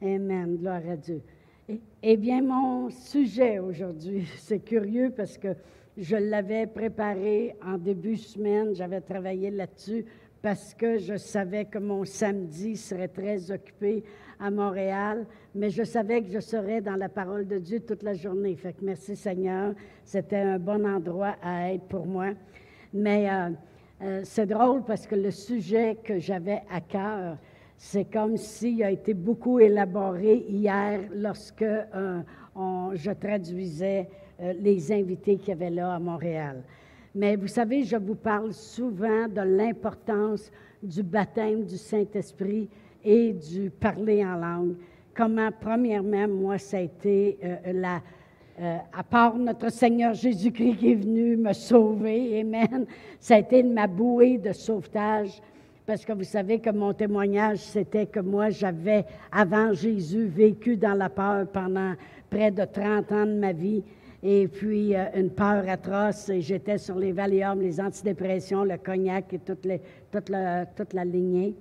Amen. Gloire à Dieu. Eh, eh bien, mon sujet aujourd'hui, c'est curieux parce que je l'avais préparé en début de semaine. J'avais travaillé là-dessus parce que je savais que mon samedi serait très occupé à Montréal, mais je savais que je serais dans la parole de Dieu toute la journée. Fait que merci Seigneur, c'était un bon endroit à être pour moi. Mais euh, euh, c'est drôle parce que le sujet que j'avais à cœur, c'est comme s'il a été beaucoup élaboré hier lorsque euh, je traduisais les invités qu'il y avait là à Montréal. Mais vous savez, je vous parle souvent de l'importance du baptême du Saint-Esprit et du parler en langue. Comment, premièrement, moi, ça a été euh, la, euh, à part notre Seigneur Jésus-Christ qui est venu me sauver, Amen, ça a été ma bouée de sauvetage. Parce que vous savez que mon témoignage, c'était que moi, j'avais, avant Jésus, vécu dans la peur pendant près de 30 ans de ma vie. Et puis, euh, une peur atroce. Et j'étais sur les Valium, les antidépressions, le cognac et toute, la lignée.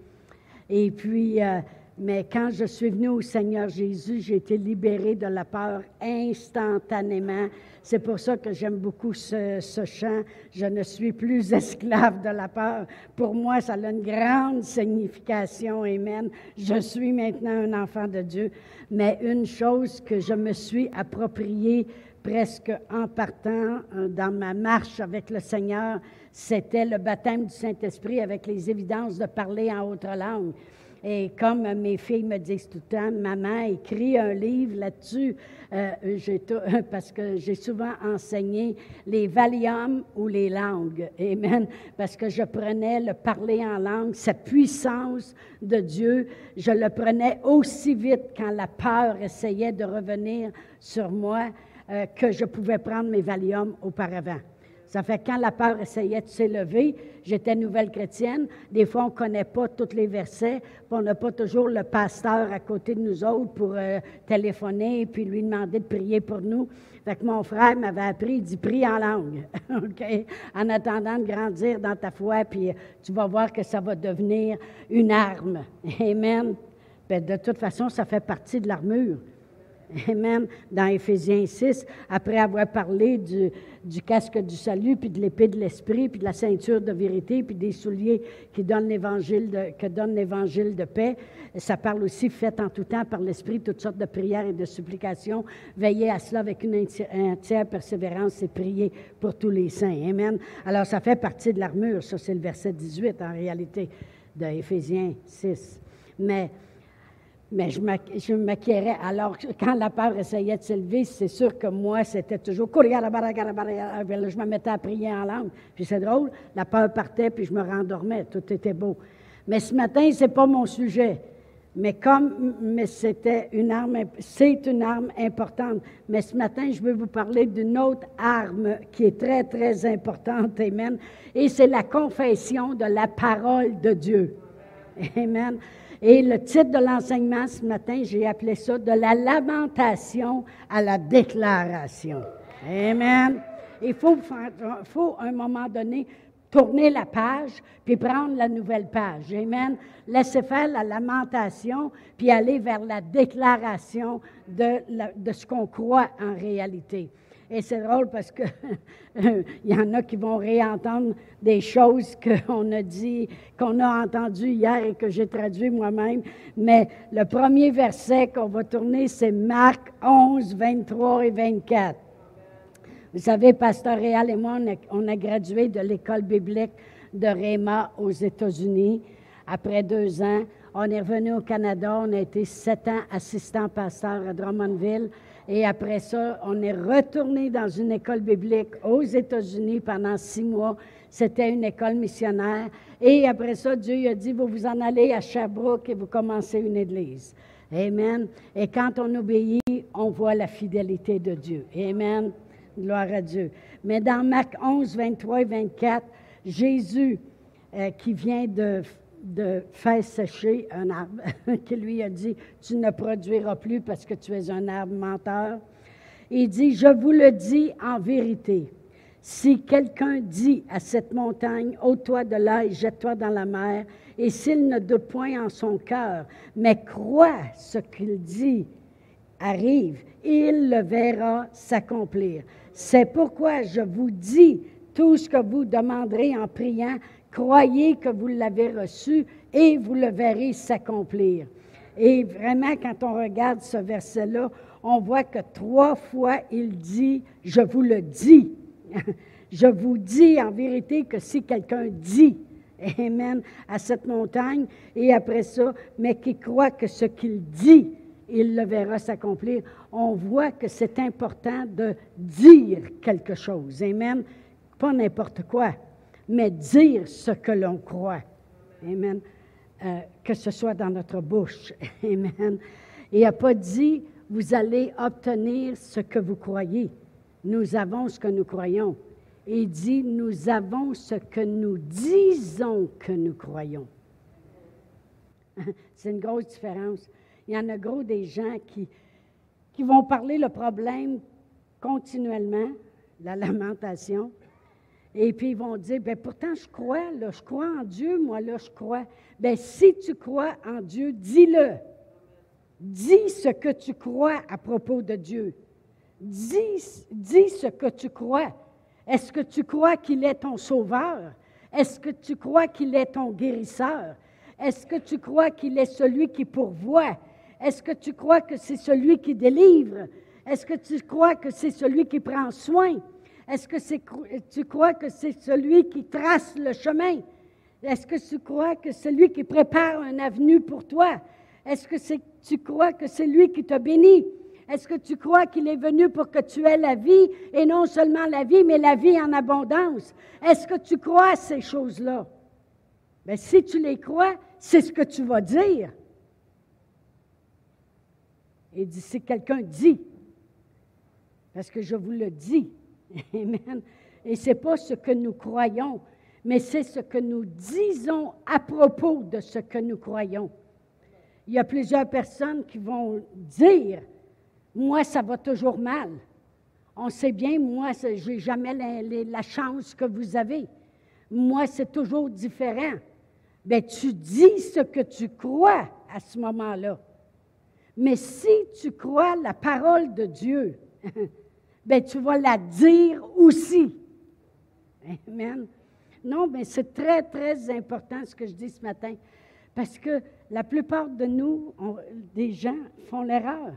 Et puis, euh, mais quand je suis venue au Seigneur Jésus, j'ai été libérée de la peur instantanément. C'est pour ça que j'aime beaucoup ce, chant. Je ne suis plus esclave de la peur. Pour moi, ça a une grande signification. Amen. Je suis maintenant un enfant de Dieu. Mais une chose que je me suis appropriée presque en partant euh, dans ma marche avec le Seigneur, c'était le baptême du Saint-Esprit avec les évidences de parler en autre langue. Et comme mes filles me disent tout le temps, maman, écrit un livre là-dessus, euh, parce que j'ai souvent enseigné les valiums ou les langues. Amen. Parce que je prenais le parler en langue, cette puissance de Dieu, je le prenais aussi vite quand la peur essayait de revenir sur moi euh, que je pouvais prendre mes Valium auparavant. Ça fait quand la peur essayait de s'élever, j'étais nouvelle chrétienne. Des fois, on ne connaît pas tous les versets, puis on n'a pas toujours le pasteur à côté de nous autres pour euh, téléphoner et puis lui demander de prier pour nous. Fait que mon frère m'avait appris, il dit prie en langue, OK? En attendant de grandir dans ta foi, puis euh, tu vas voir que ça va devenir une arme. Amen. Ben, de toute façon, ça fait partie de l'armure. Amen. Dans Éphésiens 6, après avoir parlé du, casque du salut, puis de l'épée de l'esprit, puis de la ceinture de vérité, puis des souliers qui donnent l'évangile de, que donne l'évangile de paix, ça parle aussi, fait en tout temps par l'esprit, toutes sortes de prières et de supplications. Veillez à cela avec une entière persévérance et priez pour tous les saints. Amen. Alors, ça fait partie de l'armure. Ça, c'est le verset 18 en réalité de Éphésiens 6. Mais mais je m'acquérais. Alors, quand la peur essayait de s'élever, c'est sûr que moi, c'était toujours Je me mettais à prier en langue. Puis c'est drôle, la peur partait, puis je me rendormais. Tout était beau. Mais ce matin, ce n'est pas mon sujet. Mais comme mais c'était une arme, c'est une arme importante. Mais ce matin, je veux vous parler d'une autre arme qui est très, très importante. Amen. Et c'est la confession de la parole de Dieu. Amen. Et le titre de l'enseignement ce matin, j'ai appelé ça de la lamentation à la déclaration. Amen. Il faut, à un moment donné tourner la page, puis prendre la nouvelle page. Amen. Laisser faire la lamentation, puis aller vers la déclaration de, de ce qu'on croit en réalité. Et c'est drôle parce que il y en a qui vont réentendre des choses qu'on a dit, qu'on a entendues hier et que j'ai traduit moi-même. Mais le premier verset qu'on va tourner, c'est Marc 11, 23 et 24. Vous savez, Pasteur Réal et moi, on a, gradué de l'école biblique de Réma aux États-Unis. Après deux ans, on est revenu au Canada. On a été sept ans assistant pasteur à Drummondville. Et après ça, on est retourné dans une école biblique aux États-Unis pendant six mois. C'était une école missionnaire. Et après ça, Dieu a dit, vous vous en allez à Sherbrooke et vous commencez une église. Amen. Et quand on obéit, on voit la fidélité de Dieu. Amen. Gloire à Dieu. Mais dans Marc 11, 23 et 24, Jésus, euh, qui vient de de faire sécher un arbre, qui lui a dit, tu ne produiras plus parce que tu es un arbre menteur. Il dit, je vous le dis en vérité, si quelqu'un dit à cette montagne, ôte-toi de là et jette-toi dans la mer, et s'il ne doute point en son cœur, mais croit ce qu'il dit arrive, il le verra s'accomplir. C'est pourquoi je vous dis, tout ce que vous demanderez en priant, croyez que vous l'avez reçu et vous le verrez s'accomplir. Et vraiment, quand on regarde ce verset-là, on voit que trois fois il dit, je vous le dis. je vous dis en vérité que si quelqu'un dit, Amen, à cette montagne, et après ça, mais qui croit que ce qu'il dit, il le verra s'accomplir. On voit que c'est important de dire quelque chose. Amen. Pas n'importe quoi, mais dire ce que l'on croit. Amen. Euh, que ce soit dans notre bouche. Amen. Il n'a pas dit, vous allez obtenir ce que vous croyez. Nous avons ce que nous croyons. il dit, nous avons ce que nous disons que nous croyons. C'est une grosse différence. Il y en a gros des gens qui, qui vont parler le problème continuellement, la lamentation, et puis ils vont dire, ben pourtant je crois, là, je crois en Dieu, moi là, je crois. Ben si tu crois en Dieu, dis-le. Dis ce que tu crois à propos de Dieu. Dis, dis ce que tu crois. Est-ce que tu crois qu'il est ton sauveur? Est-ce que tu crois qu'il est ton guérisseur? Est-ce que tu crois qu'il est celui qui pourvoit? Est-ce que tu crois que c'est celui qui délivre? Est-ce que tu crois que c'est celui qui prend soin? Est-ce que tu crois que c'est celui qui trace le chemin? Est-ce que tu crois que c'est lui qui prépare un avenue pour toi? Est-ce que tu crois que c'est lui qui t'a béni? Est-ce que tu crois qu'il est venu pour que tu aies la vie et non seulement la vie, mais la vie en abondance? Est-ce que tu crois ces choses-là? Bien, si tu les crois, c'est ce que tu vas dire. Et si quelqu'un dit, parce que je vous le dis, Amen. Et ce n'est pas ce que nous croyons, mais c'est ce que nous disons à propos de ce que nous croyons. Il y a plusieurs personnes qui vont dire, moi, ça va toujours mal. On sait bien, moi, je n'ai jamais la, chance que vous avez. Moi, c'est toujours différent. Bien, tu dis ce que tu crois à ce moment-là. Mais si tu crois la parole de Dieu, ben tu vas la dire aussi. Amen. Non, mais c'est très, très important ce que je dis ce matin. Parce que la plupart de nous, des gens, font l'erreur.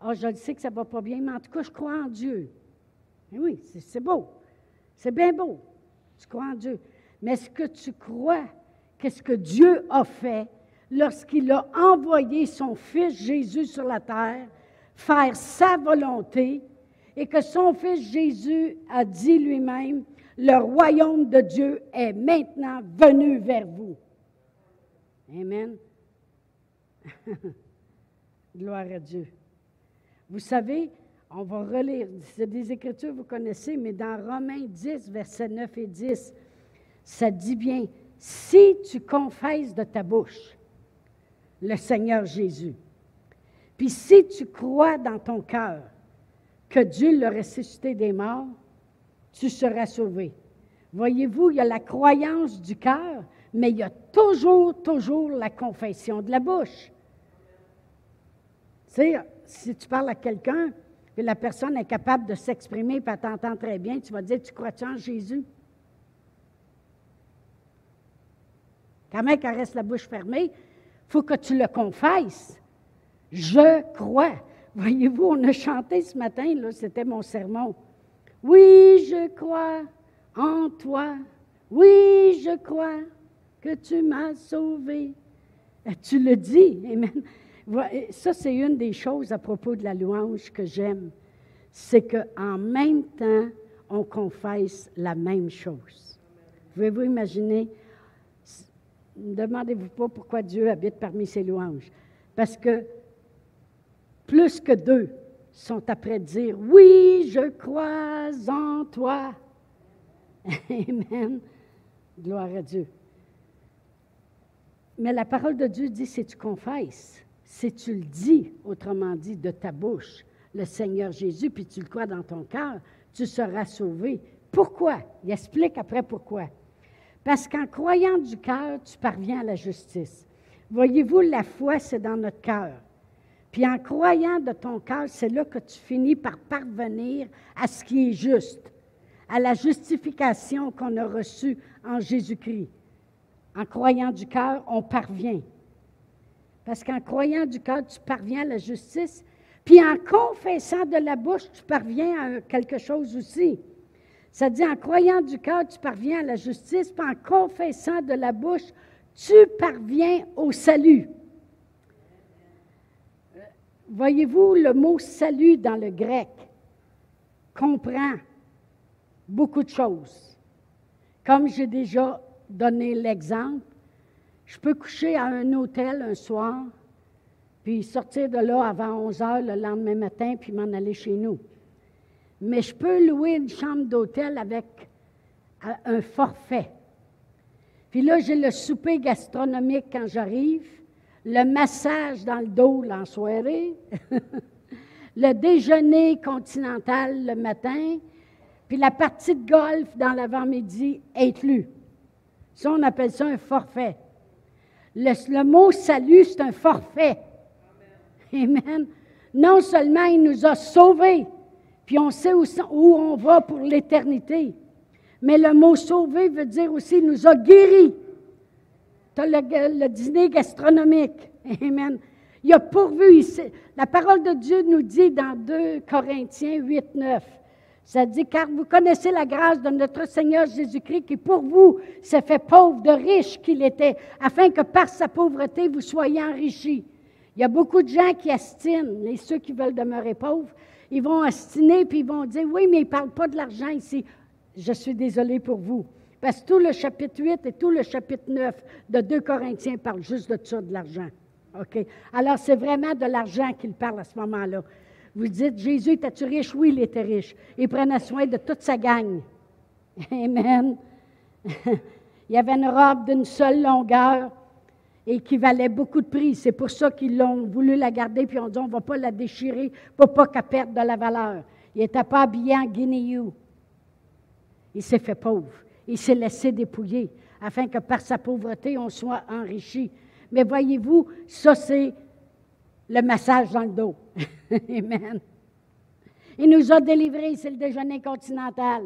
Ah, je sais que ça ne va pas bien, mais en tout cas, je crois en Dieu. oui, c'est beau. C'est bien beau. Tu crois en Dieu. Mais est-ce que tu crois qu'est-ce que Dieu a fait lorsqu'il a envoyé son Fils Jésus sur la terre, faire sa volonté, et que son Fils Jésus a dit lui-même, le royaume de Dieu est maintenant venu vers vous. Amen. Gloire à Dieu. Vous savez, on va relire, c'est des écritures vous connaissez, mais dans Romains 10, versets 9 et 10, ça dit bien, si tu confesses de ta bouche le Seigneur Jésus, puis si tu crois dans ton cœur que Dieu l'a ressuscité des morts, tu seras sauvé. Voyez-vous, il y a la croyance du cœur, mais il y a toujours, toujours la confession de la bouche. Tu sais, si tu parles à quelqu'un, et la personne est capable de s'exprimer, puis elle t'entend très bien, tu vas dire, tu crois-tu en Jésus? Quand même qu'elle reste la bouche fermée, il faut que tu le confesses. Je crois. Voyez-vous, on a chanté ce matin, là, c'était mon sermon. Oui, je crois en toi. Oui, je crois que tu m'as sauvé. Euh, tu le dis, Amen. Ça, c'est une des choses à propos de la louange que j'aime. C'est qu'en même temps, on confesse la même chose. Pouvez-vous imaginer? Ne demandez-vous pas pourquoi Dieu habite parmi ses louanges. Parce que plus que deux sont après dire Oui, je crois en toi. Amen. Gloire à Dieu. Mais la parole de Dieu dit si tu confesses, si tu le dis, autrement dit, de ta bouche, le Seigneur Jésus, puis tu le crois dans ton cœur, tu seras sauvé. Pourquoi? Il explique après pourquoi. Parce qu'en croyant du cœur, tu parviens à la justice. Voyez-vous, la foi, c'est dans notre cœur. Puis en croyant de ton cœur, c'est là que tu finis par parvenir à ce qui est juste, à la justification qu'on a reçue en Jésus-Christ. En croyant du cœur, on parvient. Parce qu'en croyant du cœur, tu parviens à la justice. Puis en confessant de la bouche, tu parviens à quelque chose aussi. Ça dit, en croyant du cœur, tu parviens à la justice. Puis en confessant de la bouche, tu parviens au salut. Voyez-vous, le mot salut dans le grec comprend beaucoup de choses. Comme j'ai déjà donné l'exemple, je peux coucher à un hôtel un soir, puis sortir de là avant 11 heures le lendemain matin, puis m'en aller chez nous. Mais je peux louer une chambre d'hôtel avec euh, un forfait. Puis là, j'ai le souper gastronomique quand j'arrive, le massage dans le dos en soirée, le déjeuner continental le matin, puis la partie de golf dans l'avant-midi inclus. Ça, on appelle ça un forfait. Le, mot salut, c'est un forfait. Amen. Non seulement il nous a sauvés, puis on sait où, où on va pour l'éternité, mais le mot sauvé veut dire aussi il nous a guéris. Tu as le, dîner gastronomique. Amen. Il a pourvu ici. La parole de Dieu nous dit dans 2 Corinthiens 8, 9. Ça dit, car vous connaissez la grâce de notre Seigneur Jésus-Christ qui pour vous s'est fait pauvre de riche qu'il était, afin que par sa pauvreté vous soyez enrichis. Il y a beaucoup de gens qui astinent, les ceux qui veulent demeurer pauvres, ils vont astiner puis ils vont dire, oui, mais ils ne parlent pas de l'argent ici. Je suis désolé pour vous. Parce que tout le chapitre 8 et tout le chapitre 9 de 2 Corinthiens parlent juste de ça, de l'argent. OK? Alors, c'est vraiment de l'argent qu'il parle à ce moment-là. Vous dites, Jésus, était-tu riche? Oui, il était riche. Il prenait soin de toute sa gang. Amen. il avait une robe d'une seule longueur et qui valait beaucoup de prix. C'est pour ça qu'ils l'ont voulu la garder, puis on dit, on ne va pas la déchirer pour pas qu'elle perde de la valeur. Il n'était pas habillé en guinéou. Il s'est fait pauvre. Il s'est laissé dépouiller afin que par sa pauvreté, on soit enrichi. Mais voyez-vous, ça, c'est le massage dans le dos. Amen. Il nous a délivrés, c'est le déjeuner continental.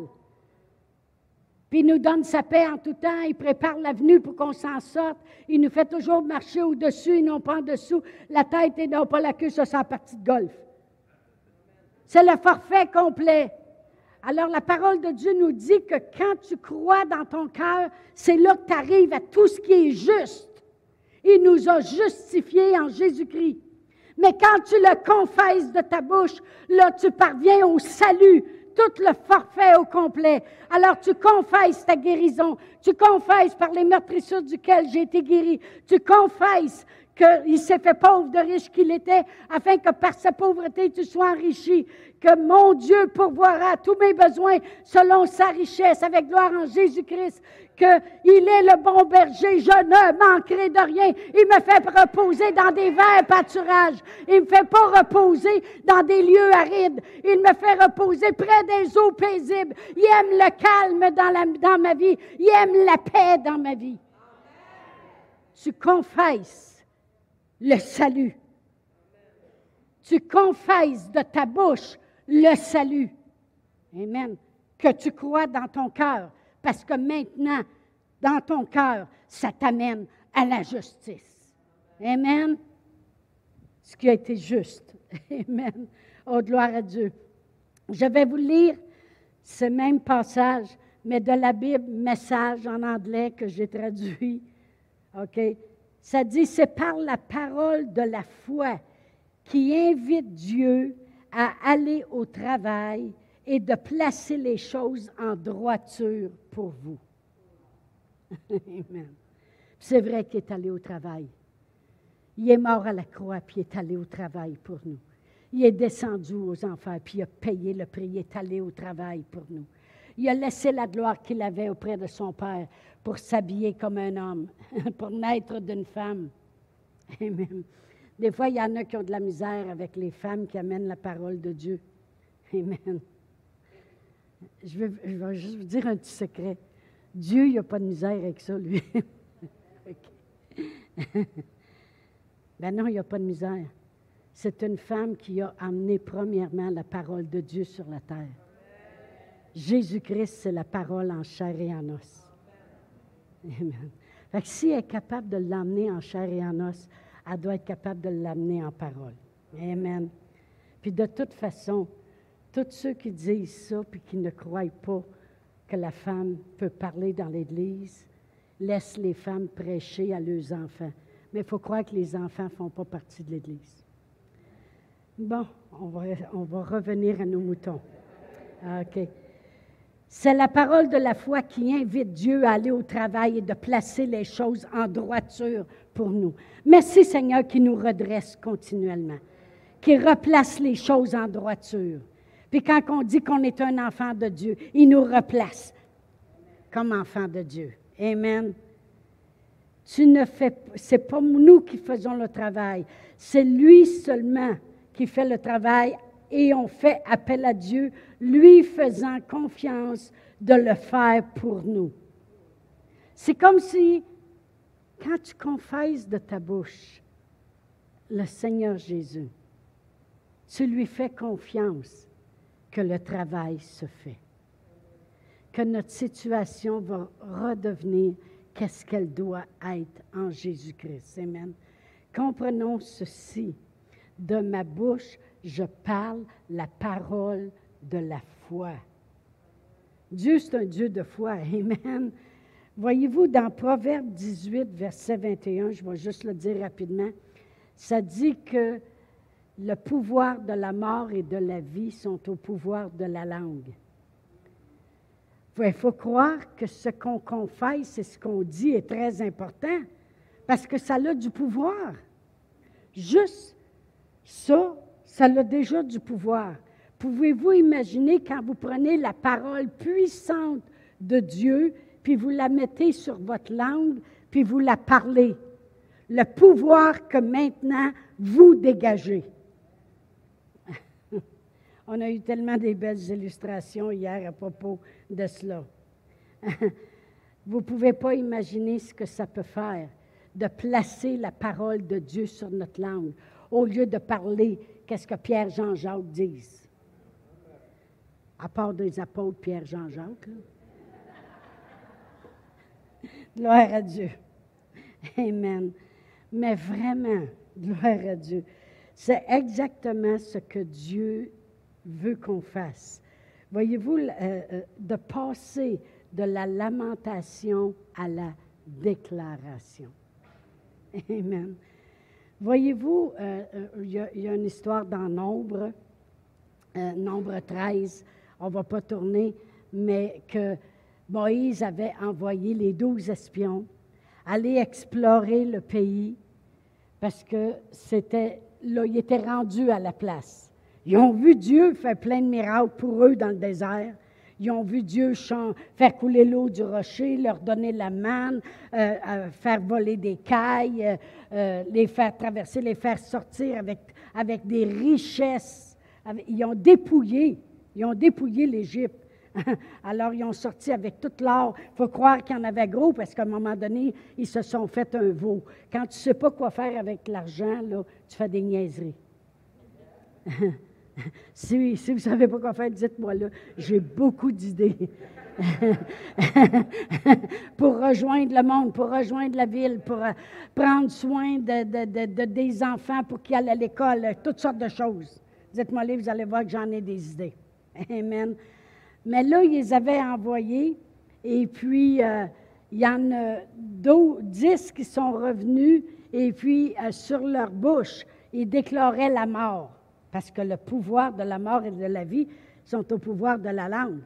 Puis il nous donne sa paix en tout temps, il prépare l'avenue pour qu'on s'en sorte. Il nous fait toujours marcher au-dessus et non pas en dessous. La tête et non pas la queue, ça c'est la partie de golf. C'est le forfait complet. Alors la parole de Dieu nous dit que quand tu crois dans ton cœur, c'est là que tu arrives à tout ce qui est juste. Il nous a justifiés en Jésus-Christ. Mais quand tu le confesses de ta bouche, là, tu parviens au salut, tout le forfait au complet. Alors tu confesses ta guérison, tu confesses par les meurtrissures duquel j'ai été guéri, tu confesses qu'il s'est fait pauvre de riche qu'il était, afin que par sa pauvreté tu sois enrichi, que mon Dieu pourvoira tous mes besoins selon sa richesse, avec gloire en Jésus-Christ, qu'il est le bon berger, je ne manquerai de rien. Il me fait reposer dans des verts pâturages. Il ne me fait pas reposer dans des lieux arides. Il me fait reposer près des eaux paisibles. Il aime le calme dans, dans ma vie. Il aime la paix dans ma vie. Tu confesses le salut. Tu confesses de ta bouche le salut. Amen. Que tu crois dans ton cœur parce que maintenant, dans ton cœur, ça t'amène à la justice. Amen. Ce qui a été juste. Amen. Oh, gloire à Dieu. Je vais vous lire ce même passage, mais de la Bible, message en anglais que j'ai traduit. OK? Ça dit, c'est par la parole de la foi qui invite Dieu à aller au travail et de placer les choses en droiture pour vous. Amen. C'est vrai qu'il est allé au travail. Il est mort à la croix, puis il est allé au travail pour nous. Il est descendu aux enfers, puis il a payé le prix. Il est allé au travail pour nous. Il a laissé la gloire qu'il avait auprès de son Père pour s'habiller comme un homme, pour naître d'une femme. Amen. Des fois, il y en a qui ont de la misère avec les femmes qui amènent la parole de Dieu. Amen. Je vais, juste vous dire un petit secret. Dieu, il n'y a pas de misère avec ça, lui. ben non, il n'y a pas de misère. C'est une femme qui a amené premièrement la parole de Dieu sur la terre. Jésus-Christ, c'est la parole en chair et en os. Amen. Fait que si elle est capable de l'amener en chair et en os, elle doit être capable de l'amener en parole. Amen. Puis de toute façon, tous ceux qui disent ça, puis qui ne croient pas que la femme peut parler dans l'Église, laissent les femmes prêcher à leurs enfants. Mais il faut croire que les enfants ne font pas partie de l'Église. Bon, on va, on va revenir à nos moutons. OK. C'est la parole de la foi qui invite Dieu à aller au travail et de placer les choses en droiture pour nous. Merci Seigneur qui nous redresse continuellement, qui replace les choses en droiture. Puis quand on dit qu'on est un enfant de Dieu, il nous replace comme enfant de Dieu. Amen. Tu ne fais, c'est pas nous qui faisons le travail, c'est lui seulement qui fait le travail et on fait appel à Dieu, lui faisant confiance de le faire pour nous. C'est comme si, quand tu confesses de ta bouche le Seigneur Jésus, tu lui fais confiance que le travail se fait, que notre situation va redevenir qu'est-ce qu'elle doit être en Jésus-Christ. Amen. Comprenons ceci. De ma bouche, je parle la parole de la foi. Dieu, c'est un Dieu de foi. Amen. Voyez-vous, dans Proverbe 18, verset 21, je vais juste le dire rapidement, ça dit que le pouvoir de la mort et de la vie sont au pouvoir de la langue. Il faut croire que ce qu'on confesse et ce qu'on dit est très important parce que ça a du pouvoir. Juste ça, ça a déjà du pouvoir. Pouvez-vous imaginer quand vous prenez la parole puissante de Dieu, puis vous la mettez sur votre langue, puis vous la parlez? Le pouvoir que maintenant vous dégagez. On a eu tellement des belles illustrations hier à propos de cela. Vous ne pouvez pas imaginer ce que ça peut faire de placer la parole de Dieu sur notre langue au lieu de parler qu'est-ce que Pierre, Jean, Jacques disent. À part des apôtres Pierre, Jean, Jacques. Gloire à Dieu. Amen. Mais vraiment, gloire à Dieu. C'est exactement ce que Dieu veut qu'on fasse. Voyez-vous, euh, euh, de passer de la lamentation à la déclaration. Amen. Voyez-vous, euh, il y, a une histoire dans Nombre, Nombre 13, on ne va pas tourner, mais que Moïse avait envoyé les douze espions aller explorer le pays parce que c'était là, il était rendu à la place. Ils ont vu Dieu faire plein de miracles pour eux dans le désert. Ils ont vu Dieu faire couler l'eau du rocher, leur donner la manne, euh, euh, faire voler des cailles, euh, les faire traverser, les faire sortir avec, avec des richesses. Ils ont dépouillé, ils ont dépouillé l'Égypte. Alors, ils ont sorti avec tout l'or. Il faut croire qu'il y en avait gros parce qu'à un moment donné, ils se sont fait un veau. Quand tu ne sais pas quoi faire avec l'argent, tu fais des niaiseries. Si, si vous ne savez pas quoi faire, dites-moi là. J'ai beaucoup d'idées. pour rejoindre le monde, pour rejoindre la ville, pour euh, prendre soin de, des enfants pour qu'ils aillent à l'école, toutes sortes de choses. Dites-moi là, vous allez voir que j'en ai des idées. Amen. Mais là, ils les avaient envoyés, et puis euh, il y en a dix qui sont revenus, et puis euh, sur leur bouche, ils déclaraient la mort parce que le pouvoir de la mort et de la vie sont au pouvoir de la langue.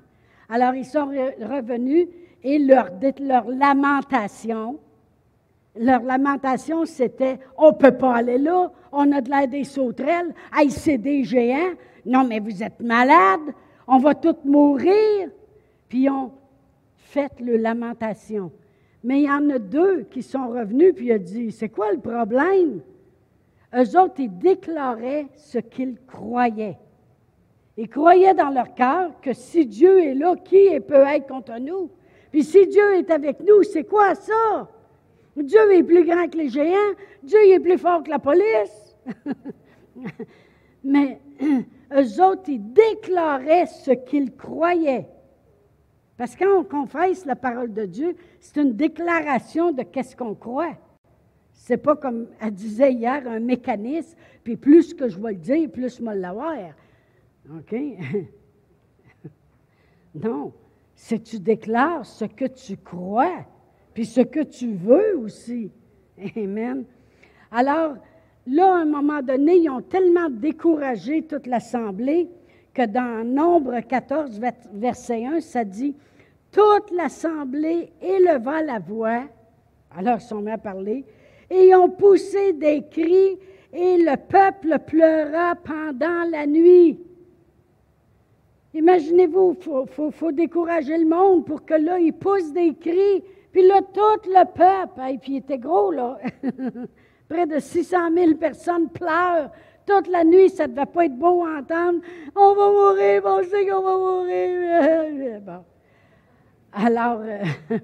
Alors ils sont revenus et leur, leur lamentation, leur lamentation, c'était on ne peut pas aller là, on a de l'air des sauterelles, c'est des géants, non mais vous êtes malades, on va tous mourir. Puis ont fait le lamentation. Mais il y en a deux qui sont revenus, puis ont dit C'est quoi le problème? Eux autres, ils déclaraient ce qu'ils croyaient. Ils croyaient dans leur cœur que si Dieu est là, qui peut être contre nous? Puis si Dieu est avec nous, c'est quoi ça? Dieu est plus grand que les géants. Dieu est plus fort que la police. Mais eux autres, ils déclaraient ce qu'ils croyaient. Parce que quand on confesse la parole de Dieu, c'est une déclaration de qu'est-ce qu'on croit. C'est pas comme elle disait hier, un mécanisme, puis plus que je vais le dire, plus je vais l'avoir. OK? non. C'est tu déclares ce que tu crois, puis ce que tu veux aussi. Amen. Alors, là, à un moment donné, ils ont tellement découragé toute l'assemblée que dans Nombre 14, verset 1, ça dit Toute l'assemblée éleva la voix, alors ils sont mis à parler, et ils ont poussé des cris, et le peuple pleura pendant la nuit. Imaginez-vous, il faut, décourager le monde pour que là, ils poussent des cris. Puis là, tout le peuple, et puis il était gros, là. Près de 600 000 personnes pleurent. Toute la nuit, ça ne devait pas être beau à entendre. On va mourir, on sait qu'on va mourir. Bon. Alors, euh,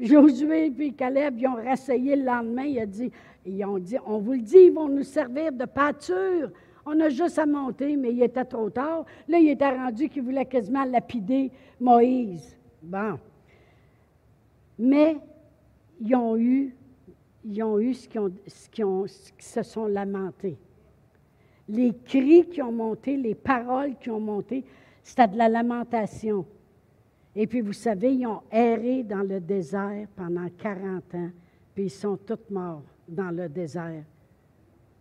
Josué et Caleb, ils ont rassayé le lendemain. Ils ont, dit, ils ont dit, on vous le dit, ils vont nous servir de pâture. On a juste à monter, mais il était trop tard. Là, il était rendu qu'il voulait quasiment lapider Moïse. Bon. Mais ils ont eu, ils ont eu ce qu'ils ont, se sont lamentés. Les cris qui ont monté, les paroles qui ont monté, c'était de la lamentation. Et puis, vous savez, ils ont erré dans le désert pendant 40 ans, puis ils sont tous morts dans le désert,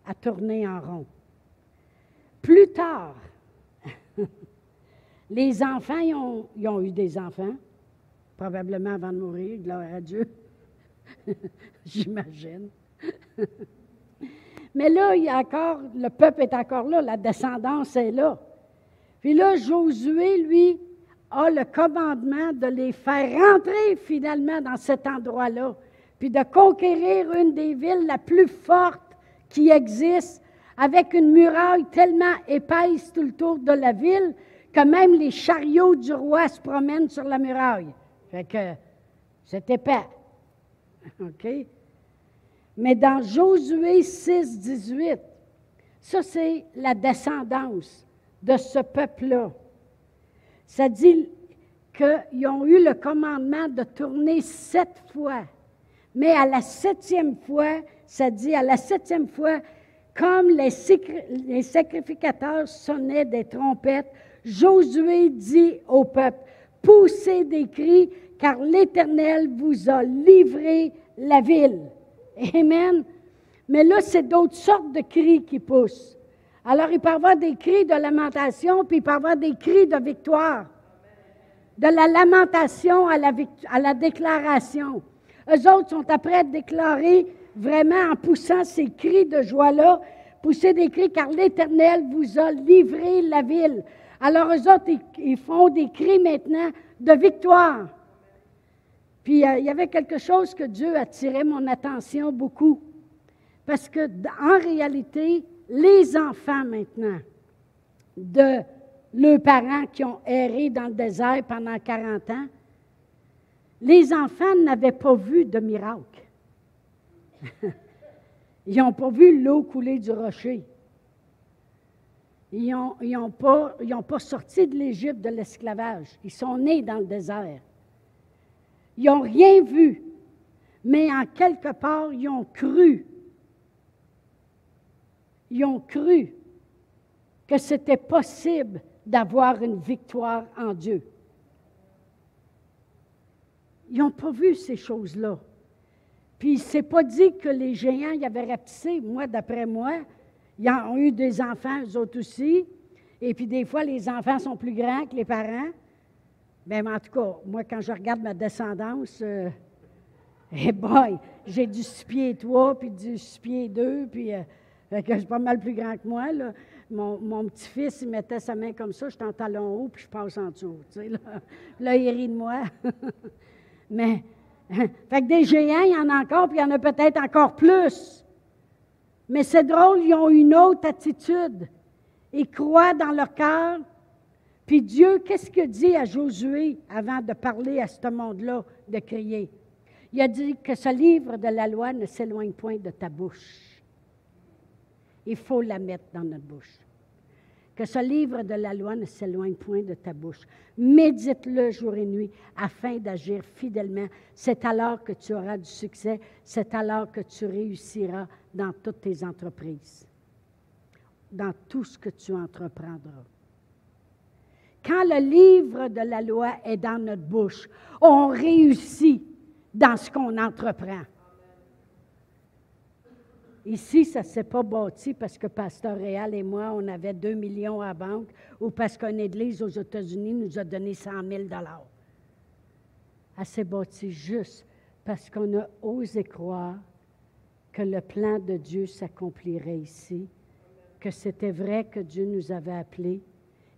à tourner en rond. Plus tard, les enfants, ils ont, ils ont, eu des enfants, probablement avant de mourir, gloire à Dieu, j'imagine. Mais là, il le peuple est encore là, la descendance est là. Puis là, Josué, lui, a le commandement de les faire rentrer finalement dans cet endroit-là, puis de conquérir une des villes la plus fortes qui existe avec une muraille tellement épaisse tout le tour de la ville que même les chariots du roi se promènent sur la muraille. Fait que c'est épais. OK? Mais dans Josué 6, 18, ça c'est la descendance de ce peuple-là. Ça dit qu'ils ont eu le commandement de tourner sept fois. Mais à la septième fois, ça dit à la septième fois, comme les, sacrificateurs sonnaient des trompettes, Josué dit au peuple, poussez des cris, car l'Éternel vous a livré la ville. Amen. Mais là, c'est d'autres sortes de cris qui poussent. Alors, il peut avoir des cris de lamentation, puis il peut avoir des cris de victoire. De la lamentation à la, à la déclaration. Eux autres sont après à déclarer vraiment en poussant ces cris de joie-là, pousser des cris car l'Éternel vous a livré la ville. Alors eux autres, ils, font des cris maintenant de victoire. Puis euh, il y avait quelque chose que Dieu attirait mon attention beaucoup. Parce que en réalité, les enfants maintenant de leurs parents qui ont erré dans le désert pendant 40 ans, les enfants n'avaient pas vu de miracle. Ils n'ont pas vu l'eau couler du rocher. Ils n'ont pas, pas sorti de l'Égypte de l'esclavage. Ils sont nés dans le désert. Ils n'ont rien vu, mais en quelque part, ils ont cru. Ils ont cru que c'était possible d'avoir une victoire en Dieu. Ils n'ont pas vu ces choses-là. Puis, c'est pas dit que les géants y avaient rapetissé. Moi, d'après moi, ils ont eu des enfants, eux autres aussi. Et puis, des fois, les enfants sont plus grands que les parents. Bien, en tout cas, moi, quand je regarde ma descendance, eh boy, j'ai du six pieds 3, puis du six pieds 2, puis euh, que c'est pas mal plus grand que moi. Là. Mon, petit-fils, il mettait sa main comme ça, j'étais en talon haut, puis je passe en dessous. Là. là, il rit de moi. Mais fait que des géants, il y en a encore, puis il y en a peut-être encore plus. Mais c'est drôle, ils ont une autre attitude. Ils croient dans leur cœur, Puis Dieu, qu'est-ce qu'il dit à Josué avant de parler à ce monde-là, de crier? Il a dit que ce livre de la loi ne s'éloigne point de ta bouche. Il faut la mettre dans notre bouche. Que ce livre de la loi ne s'éloigne point de ta bouche. Médite-le jour et nuit afin d'agir fidèlement. C'est alors que tu auras du succès. C'est alors que tu réussiras dans toutes tes entreprises, dans tout ce que tu entreprendras. Quand le livre de la loi est dans notre bouche, on réussit dans ce qu'on entreprend. Ici, ça ne s'est pas bâti parce que Pasteur Réal et moi, on avait 2 millions à banque ou parce qu'une église aux États-Unis nous a donné 100 000 Elle s'est bâtie juste parce qu'on a osé croire que le plan de Dieu s'accomplirait ici, que c'était vrai que Dieu nous avait appelés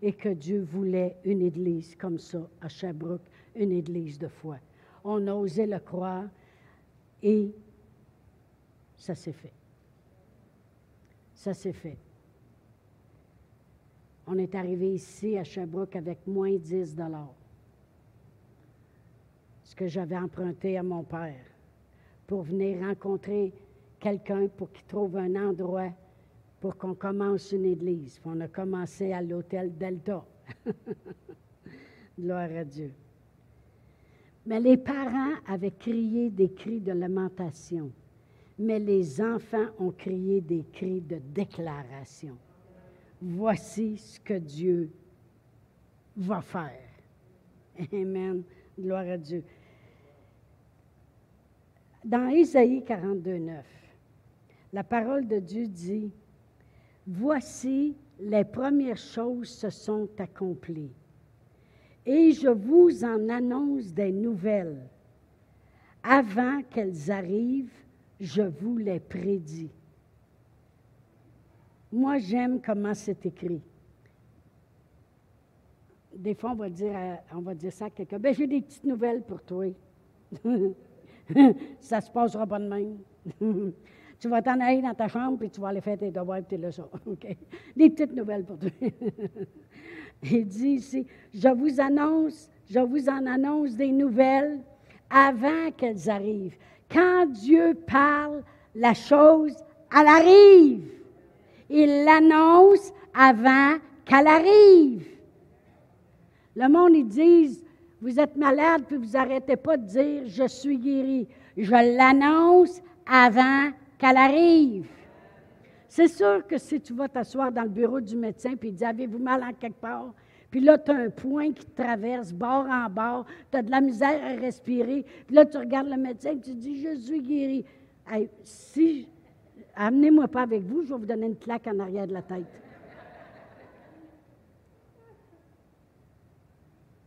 et que Dieu voulait une église comme ça à Sherbrooke, une église de foi. On a osé le croire et ça s'est fait. Ça s'est fait. On est arrivé ici à Sherbrooke avec moins 10 dollars. Ce que j'avais emprunté à mon père pour venir rencontrer quelqu'un pour qu'il trouve un endroit pour qu'on commence une église. on a commencé à l'hôtel Delta. Gloire à Dieu. Mais les parents avaient crié des cris de lamentation, mais les enfants ont crié des cris de déclaration. Voici ce que Dieu va faire. Amen. Gloire à Dieu. Dans Isaïe 42, 9, la parole de Dieu dit, Voici les premières choses se sont accomplies. Et je vous en annonce des nouvelles. Avant qu'elles arrivent, je vous les prédis. Moi, j'aime comment c'est écrit. Des fois, on va dire, on ça à quelqu'un. Ben, j'ai des petites nouvelles pour toi. ça se passera pas de même. Tu vas t'en aller dans ta chambre, puis tu vas aller faire tes devoirs, puis tu es là, ça. OK? Des petites nouvelles pour toi. Il dit ici, je vous annonce, je vous en annonce des nouvelles avant qu'elles arrivent. Quand Dieu parle, la chose, elle arrive. Il l'annonce avant qu'elle arrive. Le monde, ils disent, vous êtes malade, puis vous n'arrêtez pas de dire, je suis guéri. Je l'annonce avant qu'elle arrive. C'est sûr que si tu vas t'asseoir dans le bureau du médecin puis il dit Avez-vous mal en quelque part? Puis là, tu as un point qui te traverse bord en bord, tu as de la misère à respirer. Puis là, tu regardes le médecin et tu dis Je suis guéri. si, amenez-moi pas avec vous, je vais vous donner une claque en arrière de la tête.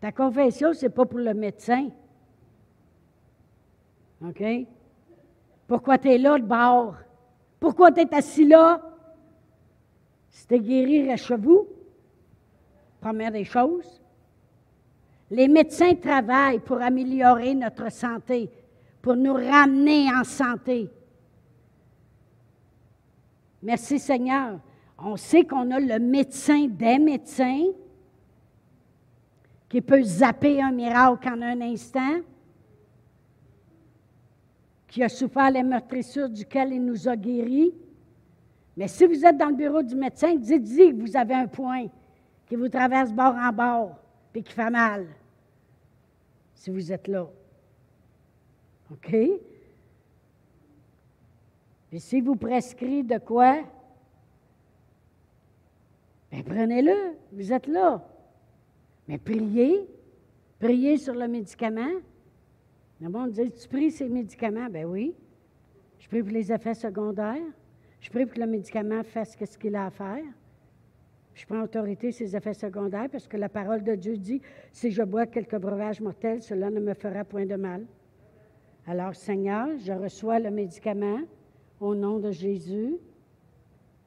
Ta confession, ce n'est pas pour le médecin. OK? Pourquoi tu es là de bord? Pourquoi tu es assis là? Si tu es guéri, reste vous. Première des choses. Les médecins travaillent pour améliorer notre santé, pour nous ramener en santé. Merci Seigneur. On sait qu'on a le médecin des médecins qui peut zapper un miracle en un instant qui a souffert les meurtrissures duquel il nous a guéris. Mais si vous êtes dans le bureau du médecin, dites-y que vous avez un point qui vous traverse bord en bord et qui fait mal. Si vous êtes là. OK? Et si vous prescrit de quoi? Bien, prenez-le. Vous êtes là. Mais priez. Priez sur le médicament. Le monde dit Tu pries ces médicaments? Ben oui. Je prie pour les effets secondaires. Je prie pour que le médicament fasse ce qu'il a à faire. Je prends autorité ses effets secondaires parce que la parole de Dieu dit Si je bois quelques breuvages mortels, cela ne me fera point de mal. Alors, Seigneur, je reçois le médicament au nom de Jésus.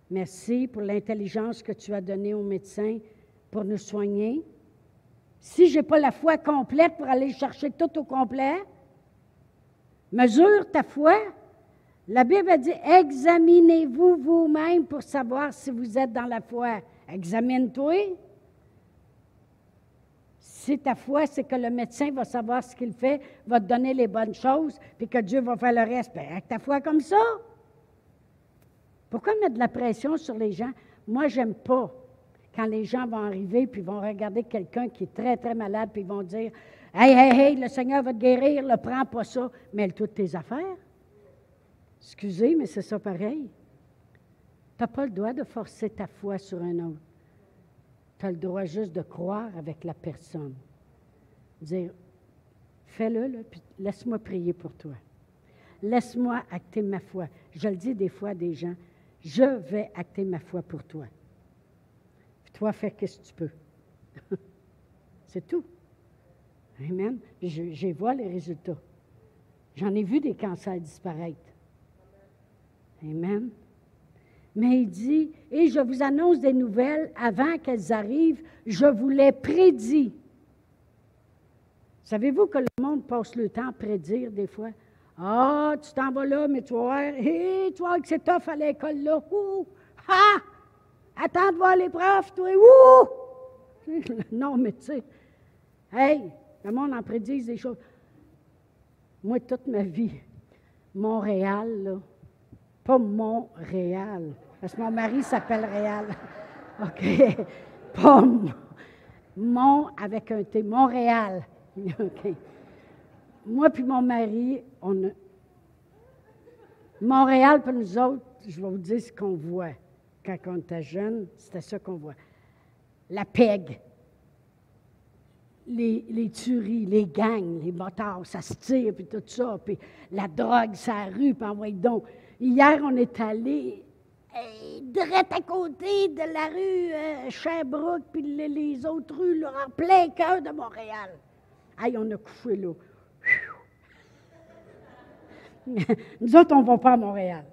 Merci pour l'intelligence que tu as donnée aux médecins pour nous soigner. Si je n'ai pas la foi complète pour aller chercher tout au complet, Mesure ta foi. La Bible dit examinez-vous vous-même pour savoir si vous êtes dans la foi. Examine-toi. Si ta foi, c'est que le médecin va savoir ce qu'il fait, va te donner les bonnes choses, puis que Dieu va faire le reste, bien, avec ta foi comme ça. Pourquoi mettre de la pression sur les gens? Moi, j'aime pas quand les gens vont arriver puis vont regarder quelqu'un qui est très, très malade, puis vont dire Hey, hey, hey, le Seigneur va te guérir, ne prends pas ça, mêle toutes tes affaires. Excusez, mais c'est ça pareil. Tu n'as pas le droit de forcer ta foi sur un autre. Tu as le droit juste de croire avec la personne. Dire Fais-le, puis laisse-moi prier pour toi. Laisse-moi acter ma foi. Je le dis des fois à des gens Je vais acter ma foi pour toi. toi, fais ce que tu peux. c'est tout. Amen. Je, je vois les résultats. J'en ai vu des cancers disparaître. Amen. Mais il dit, et je vous annonce des nouvelles avant qu'elles arrivent, je vous les prédis. Savez-vous que le monde passe le temps à prédire des fois? Ah, tu t'en vas là, mais tu vas voir, hé, tu vois que c'est tough à l'école là. Ouh, ha! Attends de voir les profs, toi, ouh! non, mais tu sais, hey, le monde en prédise des choses. Moi, toute ma vie, Montréal, là, pas Montréal, parce que mon mari s'appelle Réal. OK. Pas Mont avec un T, Montréal. OK. Moi puis mon mari, on a... Montréal, pour nous autres, je vais vous dire ce qu'on voit. Quand on était jeune, c'était ça qu'on voit. La PEG les, tueries, les gangs, les motards, ça se tire, puis tout ça, puis la drogue, ça rue, puis envoie donc. Hier, on est allé direct à côté de la rue euh, Sherbrooke, puis les, autres rues, là, en plein cœur de Montréal. Aïe, on a couché là. Nous autres, on ne va pas à Montréal.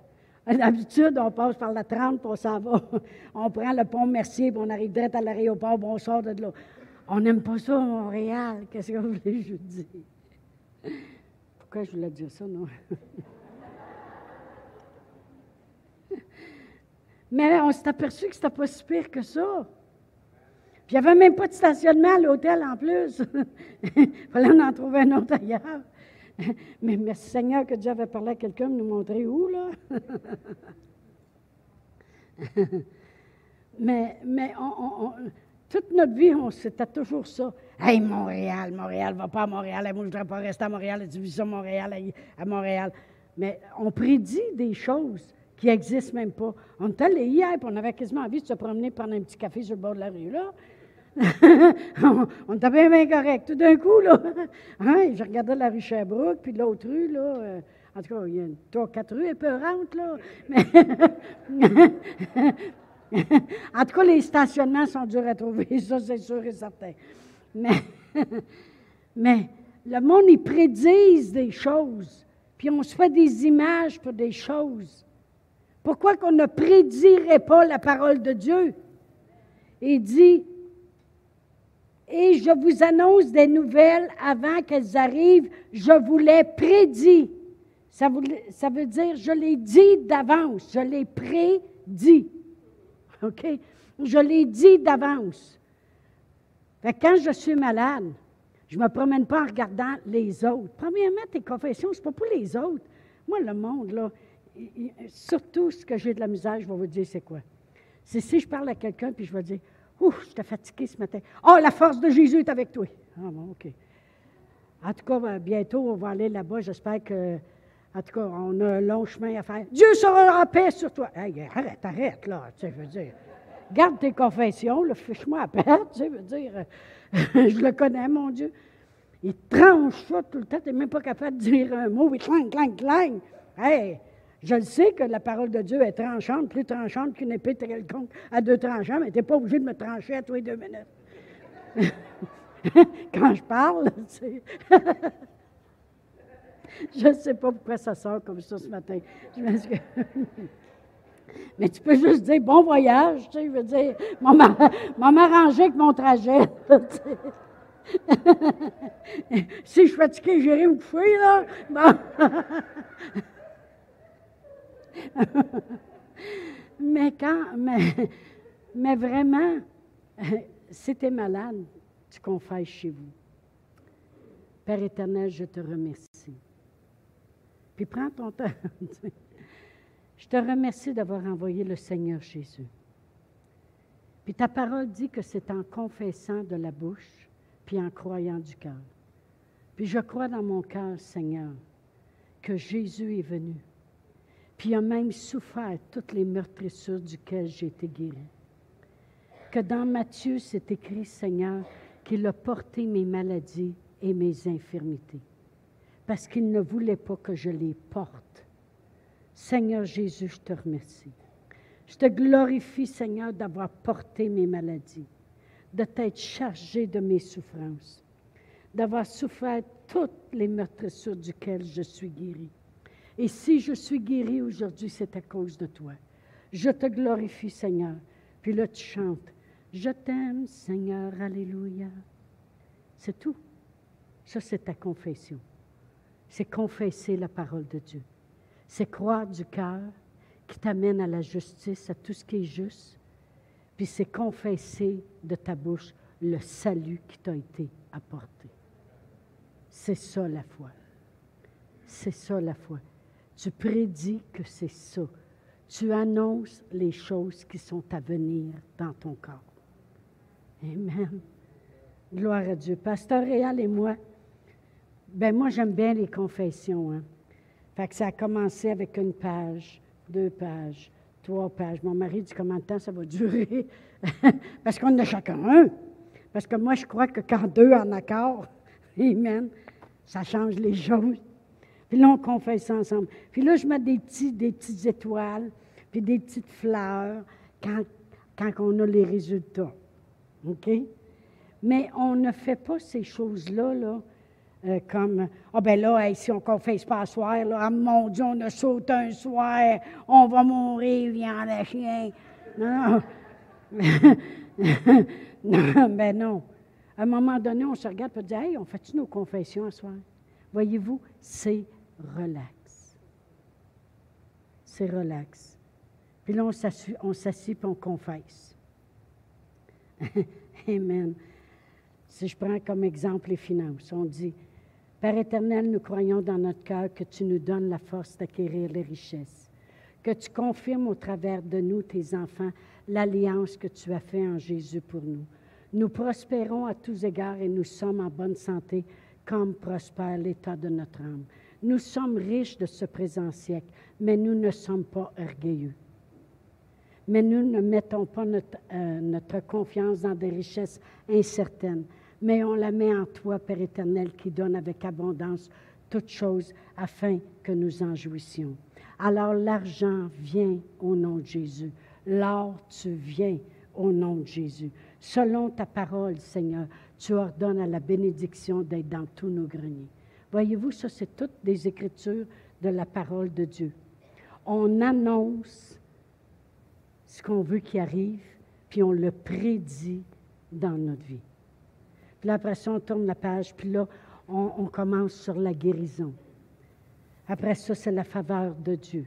D'habitude, on passe par la 30, puis on s'en va. On prend le pont Mercier, puis on arrive direct à l'aéroport, on sort de là. On n'aime pas ça à Montréal. Qu'est-ce que vous voulez que je vous dise? Pourquoi je voulais dire ça, non? Mais on s'est aperçu que c'était pas si pire que ça. Puis il n'y avait même pas de stationnement à l'hôtel en plus. Il fallait en trouver un autre ailleurs. Mais merci Seigneur que Dieu avait parlé à quelqu'un, nous montrer où, là. mais mais on, toute notre vie, c'était toujours ça. Hey, Montréal, Montréal, va pas à Montréal. moi, je ne voudrais pas rester à Montréal, la division Montréal, à Montréal. Mais on prédit des choses qui n'existent même pas. On était allé hier, puis on avait quasiment envie de se promener prendre un petit café sur le bord de la rue, là. on était bien, bien correct. Tout d'un coup, là, hein, je regardais la rue Sherbrooke, puis l'autre rue, là, euh, en tout cas, il y a trois, quatre rues épeurantes, là. Mais en tout cas, les stationnements sont durs à trouver, ça c'est sûr et certain. Mais, mais le monde, ils prédisent des choses, puis on se fait des images pour des choses. Pourquoi qu'on ne prédirait pas la parole de Dieu? Il dit, et je vous annonce des nouvelles avant qu'elles arrivent, je vous les prédis. Ça, ça veut dire, je les dis d'avance, je les prédis. OK? Je l'ai dit d'avance. quand je suis malade, je ne me promène pas en regardant les autres. Premièrement, tes confessions, ce n'est pas pour les autres. Moi, le monde, là, surtout ce que j'ai de la misère, je vais vous dire, c'est quoi? C'est si je parle à quelqu'un, puis je vais dire, Ouf, je t'ai fatigué ce matin. Oh, la force de Jésus est avec toi. Ah bon, OK. En tout cas, ben, bientôt, on va aller là-bas. J'espère que, en tout cas, on a un long chemin à faire. Dieu sera en paix sur toi. arrête, arrête, là. Tu sais, je veux dire. Garde tes confessions, le fiche-moi à peine, tu sais, veux dire. je le connais, mon Dieu. Il tranche ça tout le temps. Tu n'es même pas capable de dire un mot. Il clang, clang, clang. Hey, je le sais que la parole de Dieu est tranchante, plus tranchante qu'une épée compte à deux tranchants, mais tu n'es pas obligé de me trancher à tous les deux minutes. Quand je parle, tu sais. je ne sais pas pourquoi ça sort comme ça ce matin. Mais tu peux juste dire bon voyage, tu sais, je veux dire, m'arranger avec mon trajet. si je suis fatigué, j'irai me coucher, là. mais quand, mais, mais vraiment, si tu es malade, tu confesses chez vous. Père éternel, je te remercie. Puis prends ton temps. je te remercie d'avoir envoyé le Seigneur Jésus. Puis ta parole dit que c'est en confessant de la bouche, puis en croyant du cœur. Puis je crois dans mon cœur, Seigneur, que Jésus est venu. Puis a même souffert toutes les meurtrissures duquel j'ai été guéri. Que dans Matthieu, c'est écrit, Seigneur, qu'il a porté mes maladies et mes infirmités, parce qu'il ne voulait pas que je les porte. Seigneur Jésus, je te remercie. Je te glorifie, Seigneur, d'avoir porté mes maladies, de t'être chargé de mes souffrances, d'avoir souffert toutes les meurtrissures duquel je suis guéri. Et si je suis guéri aujourd'hui, c'est à cause de toi. Je te glorifie, Seigneur. Puis là, tu chantes. Je t'aime, Seigneur, Alléluia. C'est tout. Ça, c'est ta confession. C'est confesser la parole de Dieu. C'est croire du cœur qui t'amène à la justice, à tout ce qui est juste. Puis c'est confesser de ta bouche le salut qui t'a été apporté. C'est ça la foi. C'est ça la foi. Tu prédis que c'est ça. Tu annonces les choses qui sont à venir dans ton corps. Amen. Gloire à Dieu. Pasteur Réal et moi, ben moi j'aime bien les confessions. Hein. Fait que ça a commencé avec une page, deux pages, trois pages. Mon mari dit combien de temps ça va durer? Parce qu'on a chacun un. Parce que moi, je crois que quand deux en accord, Amen, ça change les choses. Puis là, on confesse ensemble. Puis là, je mets des, petits, des petites étoiles, puis des petites fleurs quand, quand on a les résultats. OK? Mais on ne fait pas ces choses-là, là, euh, comme, ah oh ben là, si on ne confesse pas à soir, là, ah, mon Dieu, on a sauté un soir, on va mourir, viens a chien. Non, non. non, ben non. À un moment donné, on se regarde et on dit, hey, on fait-tu nos confessions à soir? Voyez-vous, c'est relax. C'est relax. Puis là, on s'assied et on confesse. Amen. Si je prends comme exemple les finances, on dit, Père éternel, nous croyons dans notre cœur que tu nous donnes la force d'acquérir les richesses, que tu confirmes au travers de nous, tes enfants, l'alliance que tu as faite en Jésus pour nous. Nous prospérons à tous égards et nous sommes en bonne santé comme prospère l'état de notre âme. Nous sommes riches de ce présent siècle, mais nous ne sommes pas orgueilleux mais nous ne mettons pas euh, notre, confiance dans des richesses incertaines, mais on la met en toi, Père éternel, qui donne avec abondance toutes choses afin que nous en jouissions. Alors l'argent vient au nom de Jésus. L'or, tu viens au nom de Jésus. Selon ta parole, Seigneur, tu ordonnes à la bénédiction d'être dans tous nos greniers. Voyez-vous, ça, c'est toutes des écritures de la parole de Dieu. On annonce ce qu'on veut qui arrive, puis on le prédit dans notre vie. Là, après ça, on tourne la page, puis là, on, commence sur la guérison. Après ça, c'est la faveur de Dieu.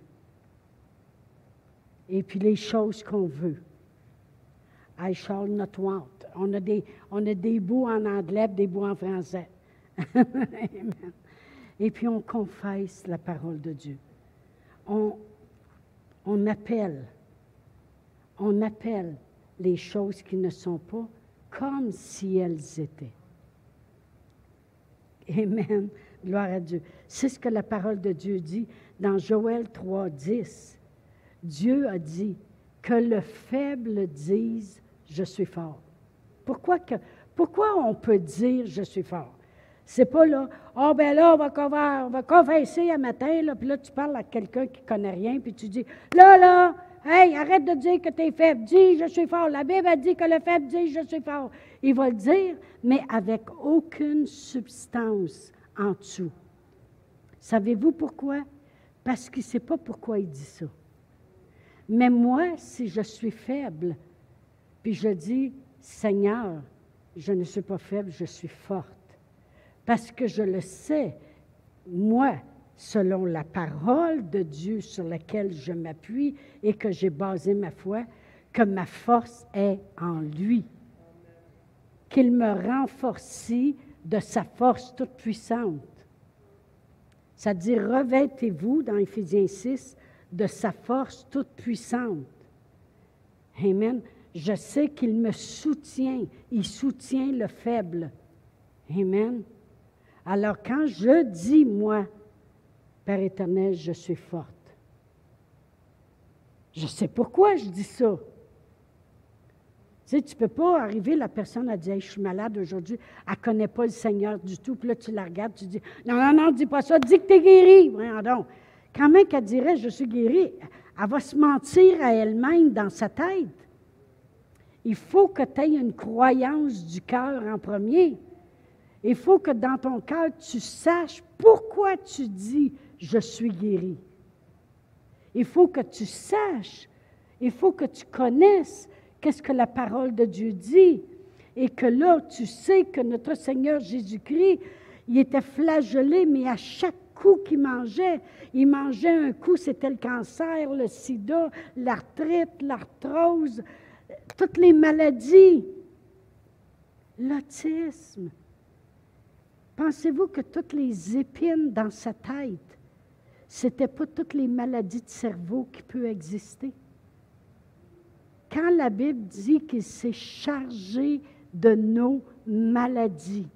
Et puis les choses qu'on veut. I shall not want. On a des, on a des bouts en anglais, des bouts en français. Et puis on confesse la parole de Dieu. On, on appelle on appelle les choses qui ne sont pas comme si elles étaient. Amen. Gloire à Dieu. C'est ce que la parole de Dieu dit dans Joël 3, 10. Dieu a dit que le faible dise Je suis fort. Pourquoi, que, pourquoi on peut dire Je suis fort? C'est pas là, oh ben là, on va, on va confesser à matin, là, puis là, tu parles à quelqu'un qui connaît rien, puis tu dis Là, là, Hey, arrête de dire que tu es faible. Dis, je suis fort. La Bible a dit que le faible dit, je suis fort. Il va le dire, mais avec aucune substance en dessous. Savez-vous pourquoi? Parce qu'il ne sait pas pourquoi il dit ça. Mais moi, si je suis faible, puis je dis, Seigneur, je ne suis pas faible, je suis forte. Parce que je le sais, moi, selon la parole de Dieu sur laquelle je m'appuie et que j'ai basé ma foi, que ma force est en lui. qu'il me renforcit de sa force toute puissante. Ça dit revêtez-vous dans Éphésiens 6 de sa force toute puissante. Amen. Je sais qu'il me soutient. Il soutient le faible. Amen. Alors quand je dis, moi, Père éternel, je suis forte. Je sais pourquoi je dis ça. Tu sais, tu ne peux pas arriver, la personne a dit Je suis malade aujourd'hui, elle ne connaît pas le Seigneur du tout, puis là, tu la regardes, tu dis Non, non, non, dis pas ça, dis que tu es guéri. Voyons donc. Quand même qu'elle dirait Je suis guéri, elle va se mentir à elle-même dans sa tête. Il faut que tu aies une croyance du cœur en premier. Il faut que dans ton cœur, tu saches pourquoi tu dis je suis guéri. Il faut que tu saches, il faut que tu connaisses qu'est-ce que la parole de Dieu dit. Et que là, tu sais que notre Seigneur Jésus-Christ, il était flagellé, mais à chaque coup qu'il mangeait, il mangeait un coup, c'était le cancer, le sida, l'arthrite, l'arthrose, toutes les maladies, l'autisme. Pensez-vous que toutes les épines dans sa tête, ce n'était pas toutes les maladies de cerveau qui peuvent exister? Quand la Bible dit qu'il s'est chargé de nos maladies,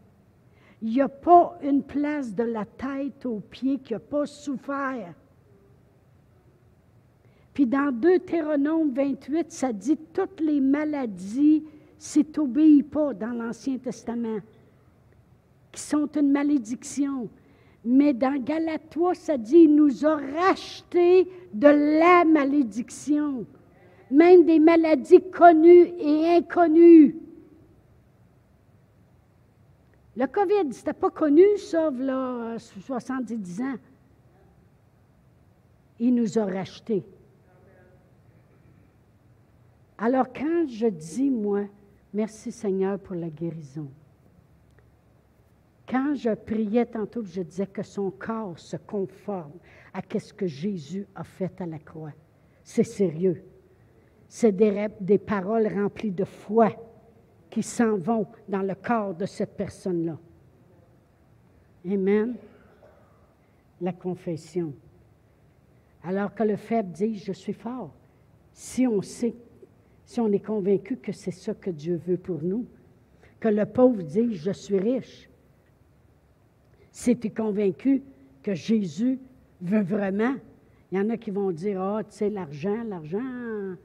il n'y a pas une place de la tête aux pieds qui n'a pas souffert. Puis dans Deutéronome 28, ça dit toutes les maladies, si tu pas dans l'Ancien Testament, qui sont une malédiction. Mais dans Galatois, ça dit, il nous a rachetés de la malédiction, même des maladies connues et inconnues. Le COVID, c'était pas connu, ça, là, 70 ans. Il nous a rachetés. Alors quand je dis, moi, merci Seigneur pour la guérison, quand je priais tantôt, je disais que son corps se conforme à ce que Jésus a fait à la croix. C'est sérieux. C'est des, des paroles remplies de foi qui s'en vont dans le corps de cette personne-là. Amen. La confession. Alors que le faible dit, je suis fort. Si on sait si on est convaincu que c'est ça que Dieu veut pour nous, que le pauvre dit, je suis riche. Si tu es convaincu que Jésus veut vraiment, il y en a qui vont dire, ah, tu sais, l'argent, l'argent,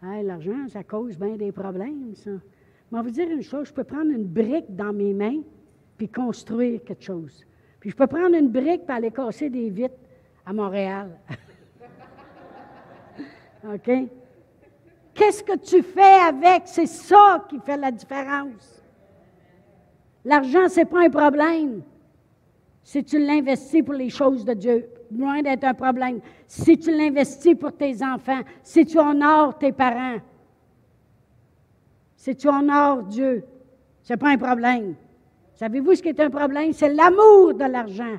l'argent, ça cause bien des problèmes, ça. Mais je vous dire une chose, je peux prendre une brique dans mes mains puis construire quelque chose. Puis je peux prendre une brique et aller casser des vitres à Montréal. OK? Qu'est-ce que tu fais avec? C'est ça qui fait la différence. L'argent, ce n'est pas un problème. Si tu l'investis pour les choses de Dieu, loin d'être un problème. Si tu l'investis pour tes enfants, si tu honores tes parents, si tu honores Dieu, ce n'est pas un problème. Savez-vous ce qui est un problème? C'est l'amour de l'argent.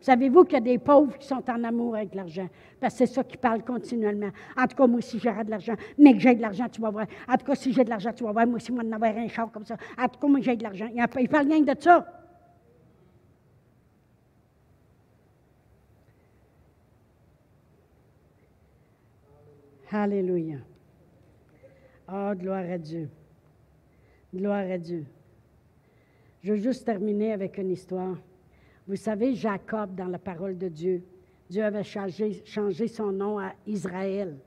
Savez-vous qu'il y a des pauvres qui sont en amour avec l'argent? Parce que c'est ça qui parle continuellement. En tout cas, moi, si j'aurais de l'argent, mais que j'ai de l'argent, tu vas voir. En tout cas, si j'ai de l'argent, tu vas voir. Moi, si moi, en avoir un char comme ça. En tout cas, moi, j'ai de l'argent. Il ne parle rien de ça. Alléluia. Oh, gloire à Dieu. Gloire à Dieu. Je veux juste terminer avec une histoire. Vous savez, Jacob, dans la parole de Dieu, Dieu avait changé, son nom à Israël.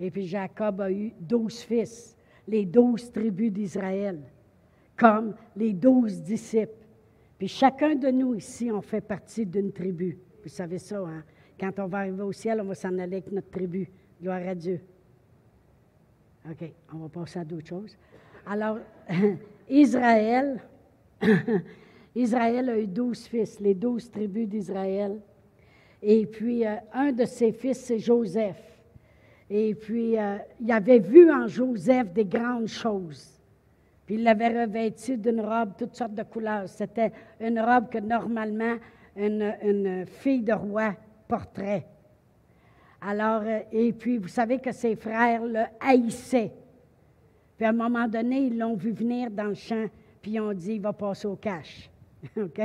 Et puis Jacob a eu douze fils, les douze tribus d'Israël, comme les douze disciples. Puis chacun de nous ici, on fait partie d'une tribu. Vous savez ça, hein? Quand on va arriver au ciel, on va s'en aller avec notre tribu. Gloire à Dieu. OK, on va passer à d'autres choses. Alors, Israël, Israël a eu douze fils, les douze tribus d'Israël. Et puis, euh, un de ses fils, c'est Joseph. Et puis, euh, il avait vu en Joseph des grandes choses. Puis, il l'avait revêtu d'une robe, toutes sortes de couleurs. C'était une robe que normalement une, une fille de roi Alors, euh, et puis, vous savez que ses frères le haïssaient. Puis, à un moment donné, ils l'ont vu venir dans le champ puis on dit, il va passer au cash. OK?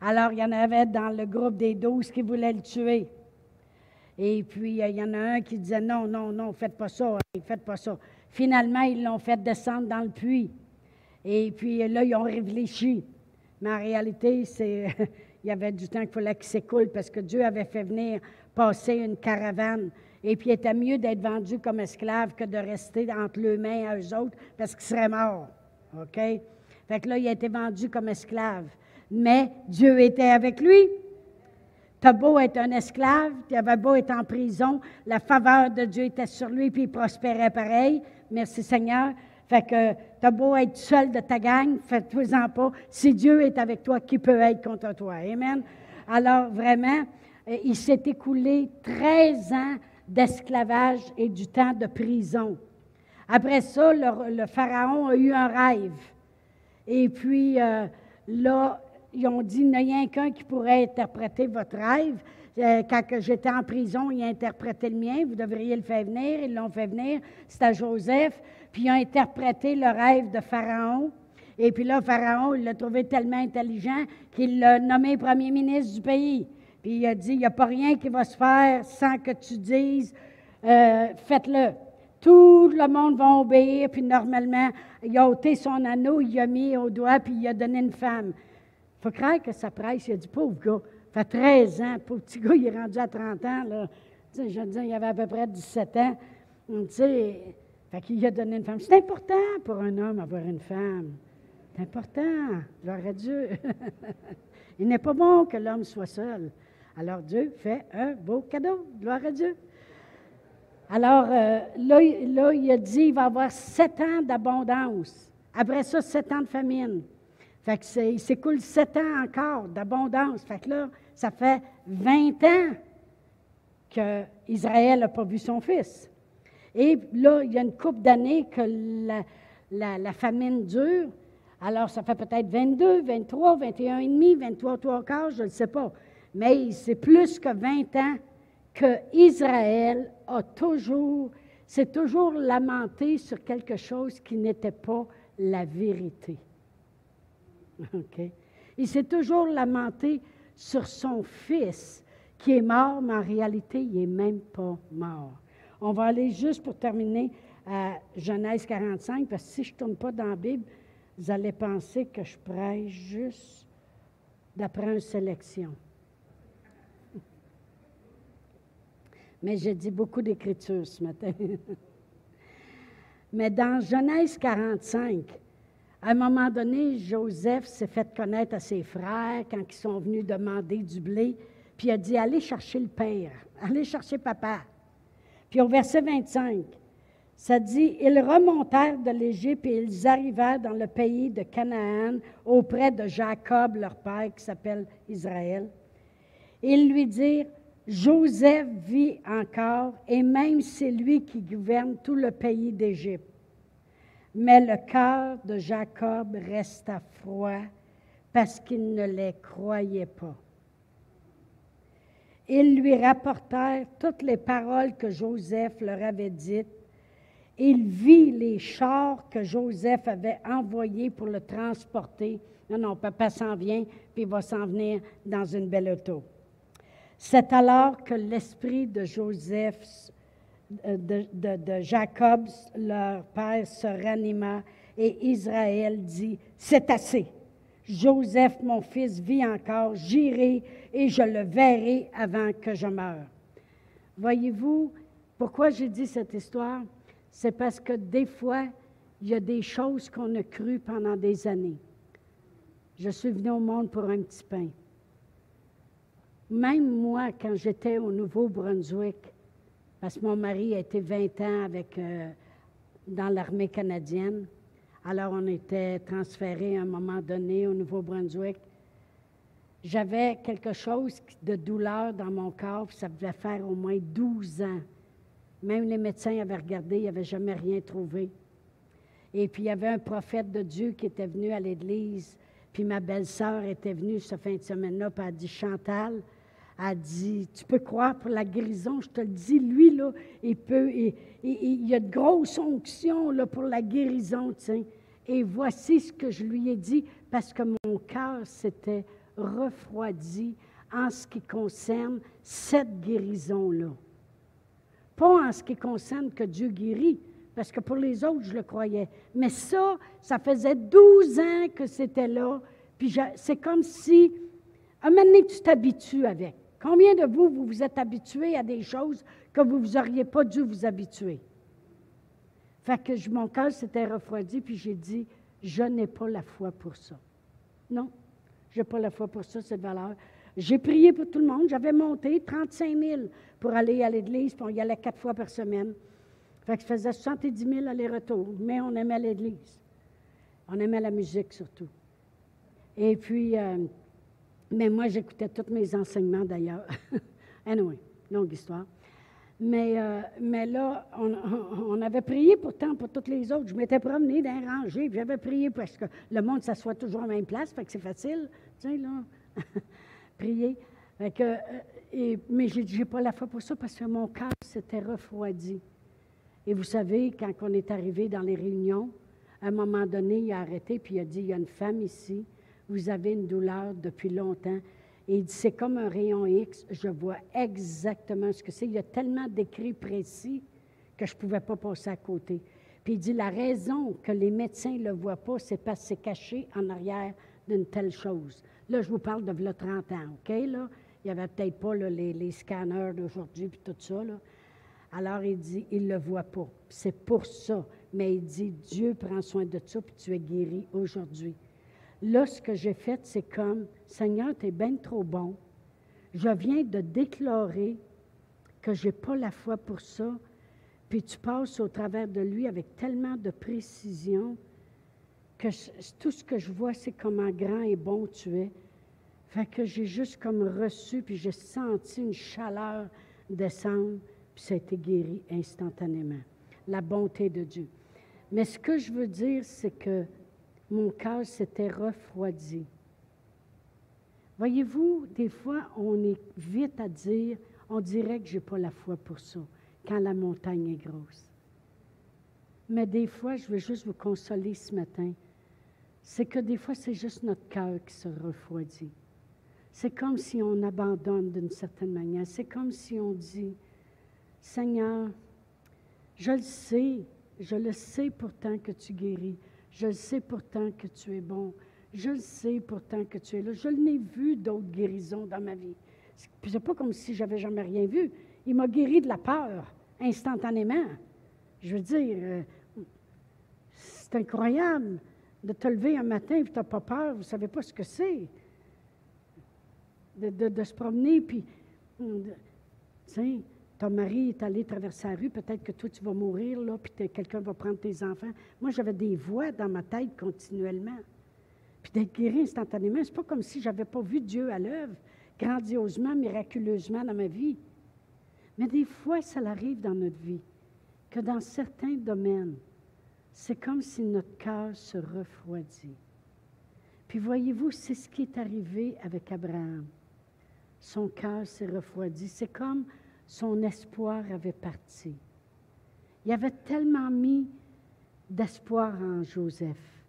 Alors, il y en avait dans le groupe des douze qui voulaient le tuer. Et puis, euh, il y en a un qui disait, non, non, non, faites pas ça, hein, faites pas ça. Finalement, ils l'ont fait descendre dans le puits. Et puis, là, ils ont réfléchi. Mais en réalité, c'est, il y avait du temps qu'il fallait qu'il s'écoule parce que Dieu avait fait venir passer une caravane. Et puis, il était mieux d'être vendu comme esclave que de rester entre les mains à eux autres parce qu'il serait mort. OK? Fait que là, il a été vendu comme esclave. Mais Dieu était avec lui. T'as beau être un esclave, tu avais beau être en prison, la faveur de Dieu était sur lui, puis il prospérait pareil. Merci Seigneur. Fait que t'as beau être seul de ta gang, fais-toi-en pas. Si Dieu est avec toi, qui peut être contre toi? Amen. Alors vraiment, euh, il s'est écoulé 13 ans d'esclavage et du temps de prison. Après ça, le, Pharaon a eu un rêve. Et puis euh, là, ils ont dit, il n'y a qu'un qui pourrait interpréter votre rêve. Euh, quand j'étais en prison, il a interprété le mien, vous devriez le faire venir, ils l'ont fait venir, c'était Joseph, puis ils ont interprété le rêve de Pharaon. Et puis là, Pharaon, il l'a trouvé tellement intelligent qu'il l'a nommé premier ministre du pays. Puis il a dit, il n'y a pas rien qui va se faire sans que tu dises, euh, faites-le. Tout le monde va obéir, puis normalement, il a ôté son anneau, il a mis au doigt, puis il a donné une femme. Il faut croire que ça presse. Il a dit, pauvre gars, ça fait 13 ans, pauvre petit gars, il est rendu à 30 ans. Là. Tu sais, je veux dire, il avait à peu près 17 ans. Tu sais, fait qu'il a donné une femme. C'est important pour un homme avoir une femme. C'est important. Gloire à Dieu. il n'est pas bon que l'homme soit seul. Alors Dieu fait un beau cadeau. Gloire à Dieu. Alors euh, là, là, il a dit il va avoir sept ans d'abondance. Après ça, sept ans de famine. Fait que il s'écoule sept ans encore d'abondance. Fait que là, ça fait 20 ans qu'Israël n'a pas vu son fils. Et là, il y a une couple d'années que la, famine dure. Alors, ça fait peut-être 22, 23, 21 et demi, 23, 3 quarts, je ne sais pas. Mais c'est plus que 20 ans que Israël a toujours, s'est toujours lamenté sur quelque chose qui n'était pas la vérité. OK? Il s'est toujours lamenté sur son fils qui est mort, mais en réalité, il n'est même pas mort. On va aller juste pour terminer à Genèse 45, parce que si je ne tourne pas dans la Bible, vous allez penser que je prêche juste d'après une sélection. Mais j'ai dit beaucoup d'écriture ce matin. Mais dans Genèse 45, à un moment donné, Joseph s'est fait connaître à ses frères quand ils sont venus demander du blé, puis a dit Allez chercher le père, allez chercher papa. Puis au verset 25, ça dit Ils remontèrent de l'Égypte et ils arrivèrent dans le pays de Canaan auprès de Jacob, leur père, qui s'appelle Israël. Ils lui dirent Joseph vit encore, et même c'est lui qui gouverne tout le pays d'Égypte. Mais le cœur de Jacob resta froid parce qu'il ne les croyait pas. Ils lui rapportèrent toutes les paroles que Joseph leur avait dites. Il vit les chars que Joseph avait envoyés pour le transporter. Non, non, papa s'en vient, puis il va s'en venir dans une belle auto. C'est alors que l'esprit de Joseph de, Jacob, leur père, se ranima et Israël dit, c'est assez. Joseph, mon fils, vit encore, j'irai et je le verrai avant que je meure. Voyez-vous, pourquoi j'ai dit cette histoire? C'est parce que des fois, il y a des choses qu'on a crues pendant des années. Je suis venu au monde pour un petit pain. Même moi, quand j'étais au Nouveau-Brunswick, parce que mon mari a été 20 ans euh, dans l'armée canadienne. Alors, on était transféré à un moment donné au Nouveau-Brunswick. J'avais quelque chose de douleur dans mon corps, ça devait faire au moins 12 ans. Même les médecins avaient regardé, ils n'avaient jamais rien trouvé. Et puis, il y avait un prophète de Dieu qui était venu à l'église, puis ma belle-sœur était venue ce fin de semaine-là, puis elle a dit Chantal, a dit, tu peux croire pour la guérison, je te le dis, lui, là, il peut, il, y a de grosses onctions là, pour la guérison. Et voici ce que je lui ai dit, parce que mon cœur s'était refroidi en ce qui concerne cette guérison-là. Pas en ce qui concerne que Dieu guérit, parce que pour les autres, je le croyais. Mais ça, ça faisait 12 ans que c'était là. Puis c'est comme si, un moment donné, tu t'habitues avec. Combien de vous, vous vous êtes habitués à des choses que vous n'auriez pas dû vous habituer? Fait que mon cœur s'était refroidi, puis j'ai dit, je n'ai pas la foi pour ça. Non, je n'ai pas la foi pour ça, cette valeur. J'ai prié pour tout le monde. J'avais monté 35 000 pour aller à l'église, puis on y allait quatre fois par semaine. Fait que je faisais 70 000 allers-retours, mais on aimait l'église. On aimait la musique surtout. Et puis, euh, mais moi, j'écoutais tous mes enseignements d'ailleurs. anyway, longue histoire. Mais, euh, mais là, on, avait prié pourtant pour toutes les autres. Je m'étais promenée d'un rangé, puis j'avais prié parce que le monde s'assoit toujours à même place, fait que c'est facile, tu là, prier. euh, et, mais je n'ai pas la foi pour ça parce que mon cœur s'était refroidi. Et vous savez, quand on est arrivé dans les réunions, à un moment donné, il a arrêté, puis il a dit, il y a une femme ici, vous avez une douleur depuis longtemps, et il dit, c'est comme un rayon X, je vois exactement ce que c'est. Il y a tellement d'écrits précis que je ne pouvais pas passer à côté. Puis il dit, la raison que les médecins ne le voient pas, c'est parce que c'est caché en arrière d'une telle chose. Là, je vous parle de 30 ans, OK? Là? Il n'y avait peut-être pas les, scanners d'aujourd'hui puis tout ça. Là. Alors, il dit, il ne le voit pas. C'est pour ça. Mais il dit, Dieu prend soin de ça, puis tu es guéri aujourd'hui. Là, ce que j'ai fait, c'est comme, Seigneur, tu es bien trop bon. Je viens de déclarer que je n'ai pas la foi pour ça, puis tu passes au travers de lui avec tellement de précision que tout ce que je vois, c'est comment grand et bon tu es. Fait que j'ai juste comme reçu, puis j'ai senti une chaleur descendre, puis ça a été guéri instantanément. La bonté de Dieu. Mais ce que je veux dire, c'est que mon cœur s'était refroidi. Voyez-vous, des fois, on est vite à dire, on dirait que je n'ai pas la foi pour ça, quand la montagne est grosse. Mais des fois, je veux juste vous consoler ce matin, c'est que des fois, c'est juste notre cœur qui se refroidit. C'est comme si on abandonne d'une certaine manière. C'est comme si on dit, Seigneur, je le sais, je le sais pourtant que tu guéris. Je le sais pourtant que tu es bon. Je le sais pourtant que tu es là. Je n'ai vu d'autres guérisons dans ma vie. Ce n'est pas comme si j'avais jamais rien vu. Il m'a guéri de la peur instantanément. Je veux dire, euh, c'est incroyable de te lever un matin et tu n'as pas peur, vous ne savez pas ce que c'est. De, se promener, puis, sais, ton mari est allé traverser la rue, peut-être que toi, tu vas mourir, là, puis quelqu'un va prendre tes enfants. Moi, j'avais des voix dans ma tête continuellement. Puis d'être guéri instantanément, c'est pas comme si j'avais pas vu Dieu à l'œuvre, grandiosement, miraculeusement dans ma vie. Mais des fois, ça arrive dans notre vie, que dans certains domaines, c'est comme si notre cœur se refroidit. Puis voyez-vous, c'est ce qui est arrivé avec Abraham. Son cœur s'est refroidi. C'est comme son espoir avait parti. Il avait tellement mis d'espoir en Joseph.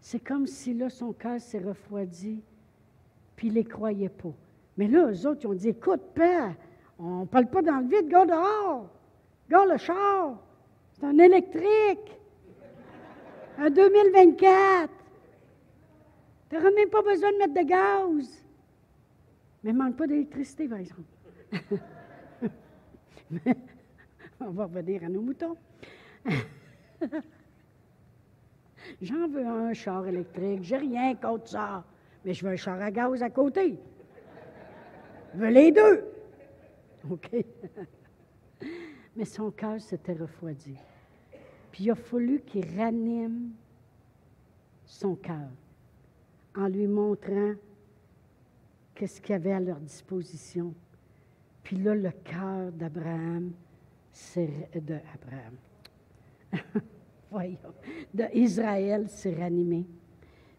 C'est comme si là, son cœur s'est refroidi, puis il ne les croyait pas. Mais là, eux autres, ils ont dit Écoute, Père, on ne parle pas dans le vide, gars dehors, gars le char, c'est un électrique, un 2024. Tu n'auras même pas besoin de mettre de gaz. Mais manque pas d'électricité, par exemple. On va revenir à nos moutons. J'en veux un char électrique. J'ai rien contre ça. Mais je veux un char à gaz à côté. Je veux les deux. OK. Mais son cœur s'était refroidi. Puis il a fallu qu'il ranime son cœur en lui montrant qu'est-ce qu'il y avait à leur disposition puis là, le cœur d'Abraham, c'est de Abraham. Voyons, d'Israël s'est ranimé.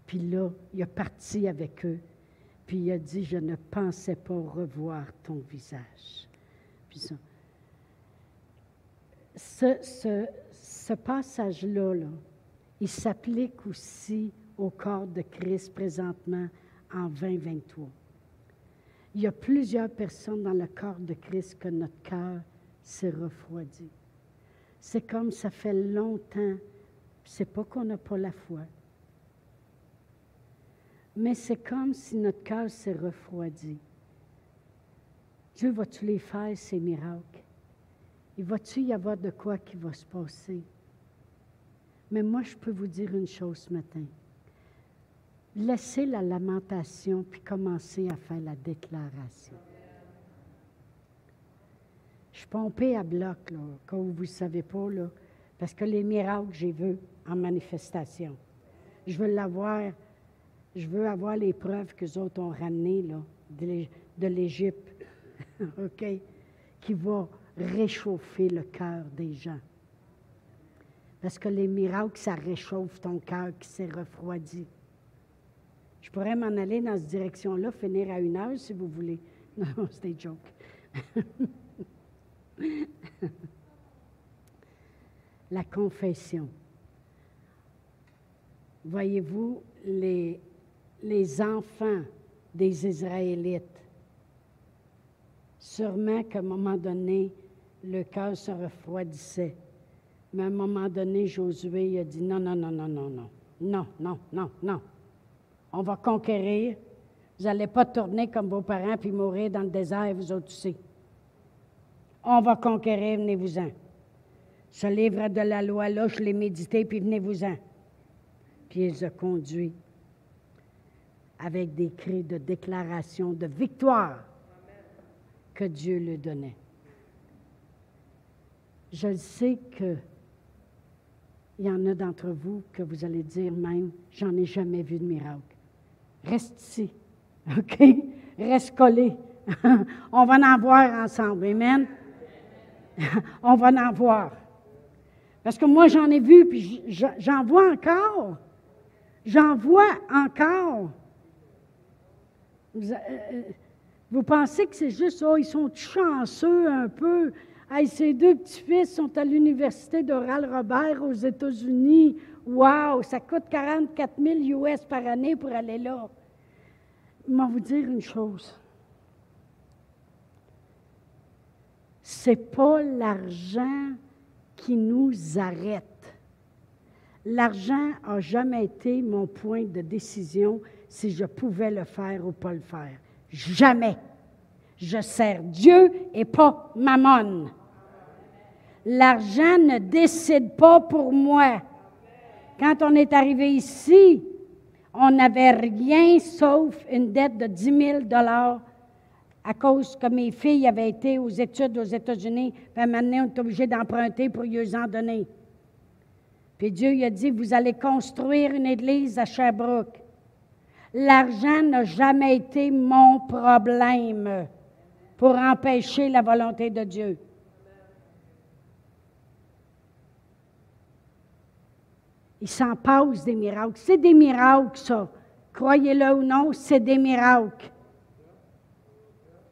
Puis là, il est parti avec eux. Puis il a dit, je ne pensais pas revoir ton visage. Puis ça. Ce passage-là, là, il s'applique aussi au corps de Christ présentement en 2023. Il y a plusieurs personnes dans le corps de Christ que notre cœur s'est refroidi. C'est comme ça fait longtemps, c'est pas qu'on n'a pas la foi, mais c'est comme si notre cœur s'est refroidi. Dieu va-tu les faire, ces miracles? Il va-tu y avoir de quoi qui va se passer? Mais moi, je peux vous dire une chose ce matin. Laissez la lamentation puis commencez à faire la déclaration. Je suis pompée à bloc, là, quand vous ne savez pas, parce que les miracles, j'ai vu en manifestation. Je veux l'avoir, je veux avoir les preuves que les autres ont ramenées là, de l'Égypte, OK, qui va réchauffer le cœur des gens. Parce que les miracles, ça réchauffe ton cœur qui s'est refroidi. Je pourrais m'en aller dans cette direction-là, finir à une heure si vous voulez. Non, c'était joke. La confession. Voyez-vous, les, les enfants des Israélites, sûrement qu'à un moment donné, le cœur se refroidissait. Mais à un moment donné, Josué a dit non, non, non, non, non, non, non, non, non, non. On va conquérir. Vous n'allez pas tourner comme vos parents puis mourir dans le désert, vous autres. On va conquérir, venez-vous-en. Ce livre de la loi-là, je l'ai médité, puis venez-vous-en. Puis il les a conduits avec des cris de déclaration de victoire que Dieu lui donnait. Je sais que il y en a d'entre vous que vous allez dire même, j'en ai jamais vu de miracle. Reste ici, OK? Reste collé. On va en voir ensemble. Amen? On va en voir. Parce que moi, j'en ai vu, puis j'en vois encore. J'en vois encore. Vous, euh, euh, pensez que c'est juste, oh, ils sont chanceux un peu? Hey, ces deux petits-fils sont à l'université d'Oral Robert aux États-Unis. Wow, ça coûte 44 000 US par année pour aller là. Je vais vous dire une chose. C'est pas l'argent qui nous arrête. L'argent n'a jamais été mon point de décision si je pouvais le faire ou pas le faire. Jamais. Je sers Dieu et pas Mammon. L'argent ne décide pas pour moi. Quand on est arrivé ici, on n'avait rien sauf une dette de 10 000 à cause que mes filles avaient été aux études aux États-Unis, maintenant on est obligé d'emprunter pour y en donner. Puis Dieu lui a dit, vous allez construire une église à Sherbrooke. L'argent n'a jamais été mon problème pour empêcher la volonté de Dieu. Il s'en passe des miracles. C'est des miracles, ça. Croyez-le ou non, c'est des miracles.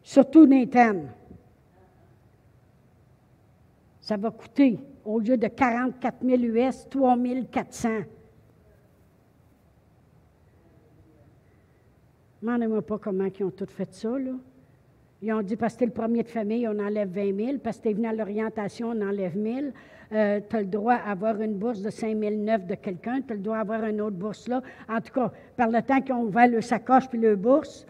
Surtout Nathan. Ça va coûter, au lieu de 44 000 US, 3 400. Demandez-moi pas comment ils ont tout fait ça, là. Ils ont dit, parce que t'es le premier de famille, on enlève 20 000. Parce que t'es venu à l'orientation, on enlève 1 000. Euh, tu as le droit d'avoir une bourse de 5 009 de quelqu'un. Tu as le droit d'avoir une autre bourse là. En tout cas, par le temps qu'ils ont ouvert le sacoche puis le bourse.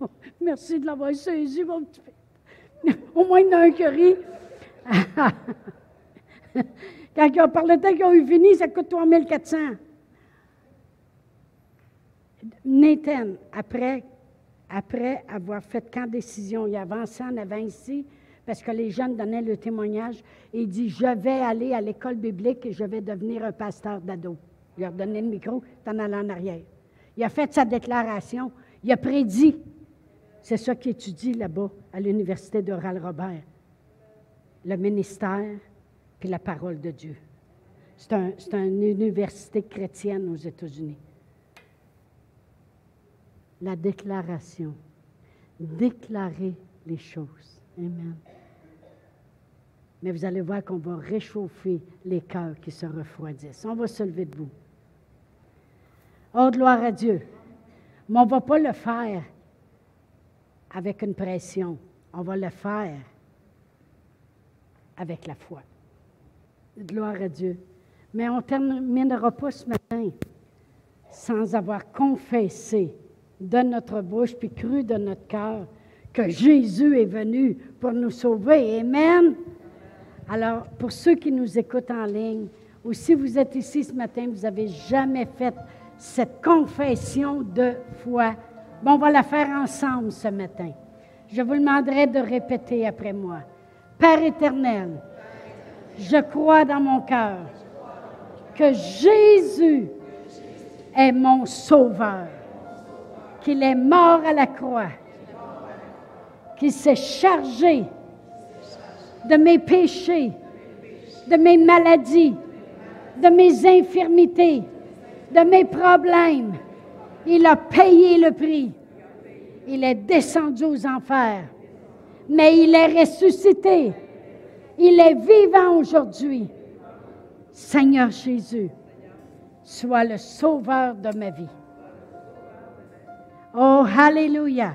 Merci de l'avoir saisi, mon petit Au moins, il y en a un qui rit. Quand par le temps qu'ils ont eu fini, ça coûte 3 400. Nathan, après après avoir fait quand décision, il avançait en avant ici, parce que les jeunes donnaient le témoignage, et il dit, je vais aller à l'école biblique et je vais devenir un pasteur d'ado. Il a redonné le micro, en allant en arrière. Il a fait sa déclaration, il a prédit. C'est ça qu'il étudie là-bas, à l'université d'Oral Robert. Le ministère, puis la parole de Dieu. C'est un, une université chrétienne aux États-Unis la déclaration. Déclarer les choses. Amen. Mais vous allez voir qu'on va réchauffer les cœurs qui se refroidissent. On va se lever debout. Oh, gloire à Dieu. Mais on ne va pas le faire avec une pression. On va le faire avec la foi. Gloire à Dieu. Mais on ne terminera pas ce matin sans avoir confessé de notre bouche puis cru de notre cœur que Jésus est venu pour nous sauver. Amen. Alors, pour ceux qui nous écoutent en ligne, ou si vous êtes ici ce matin, vous n'avez jamais fait cette confession de foi, bon, on va la faire ensemble ce matin. Je vous demanderai de répéter après moi. Père éternel, je crois dans mon cœur que Jésus est mon sauveur, qu'il est mort à la croix, qu'il s'est chargé de mes péchés, de mes maladies, de mes infirmités, de mes problèmes. Il a payé le prix. Il est descendu aux enfers, mais il est ressuscité. Il est vivant aujourd'hui. Seigneur Jésus, sois le sauveur de ma vie. Oh, Alléluia.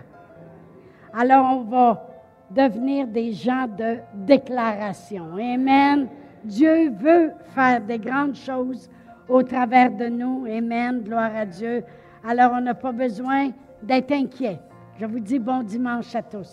Alors on va devenir des gens de déclaration. Amen. Dieu veut faire des grandes choses au travers de nous. Amen. Gloire à Dieu. Alors on n'a pas besoin d'être inquiet. Je vous dis bon dimanche à tous.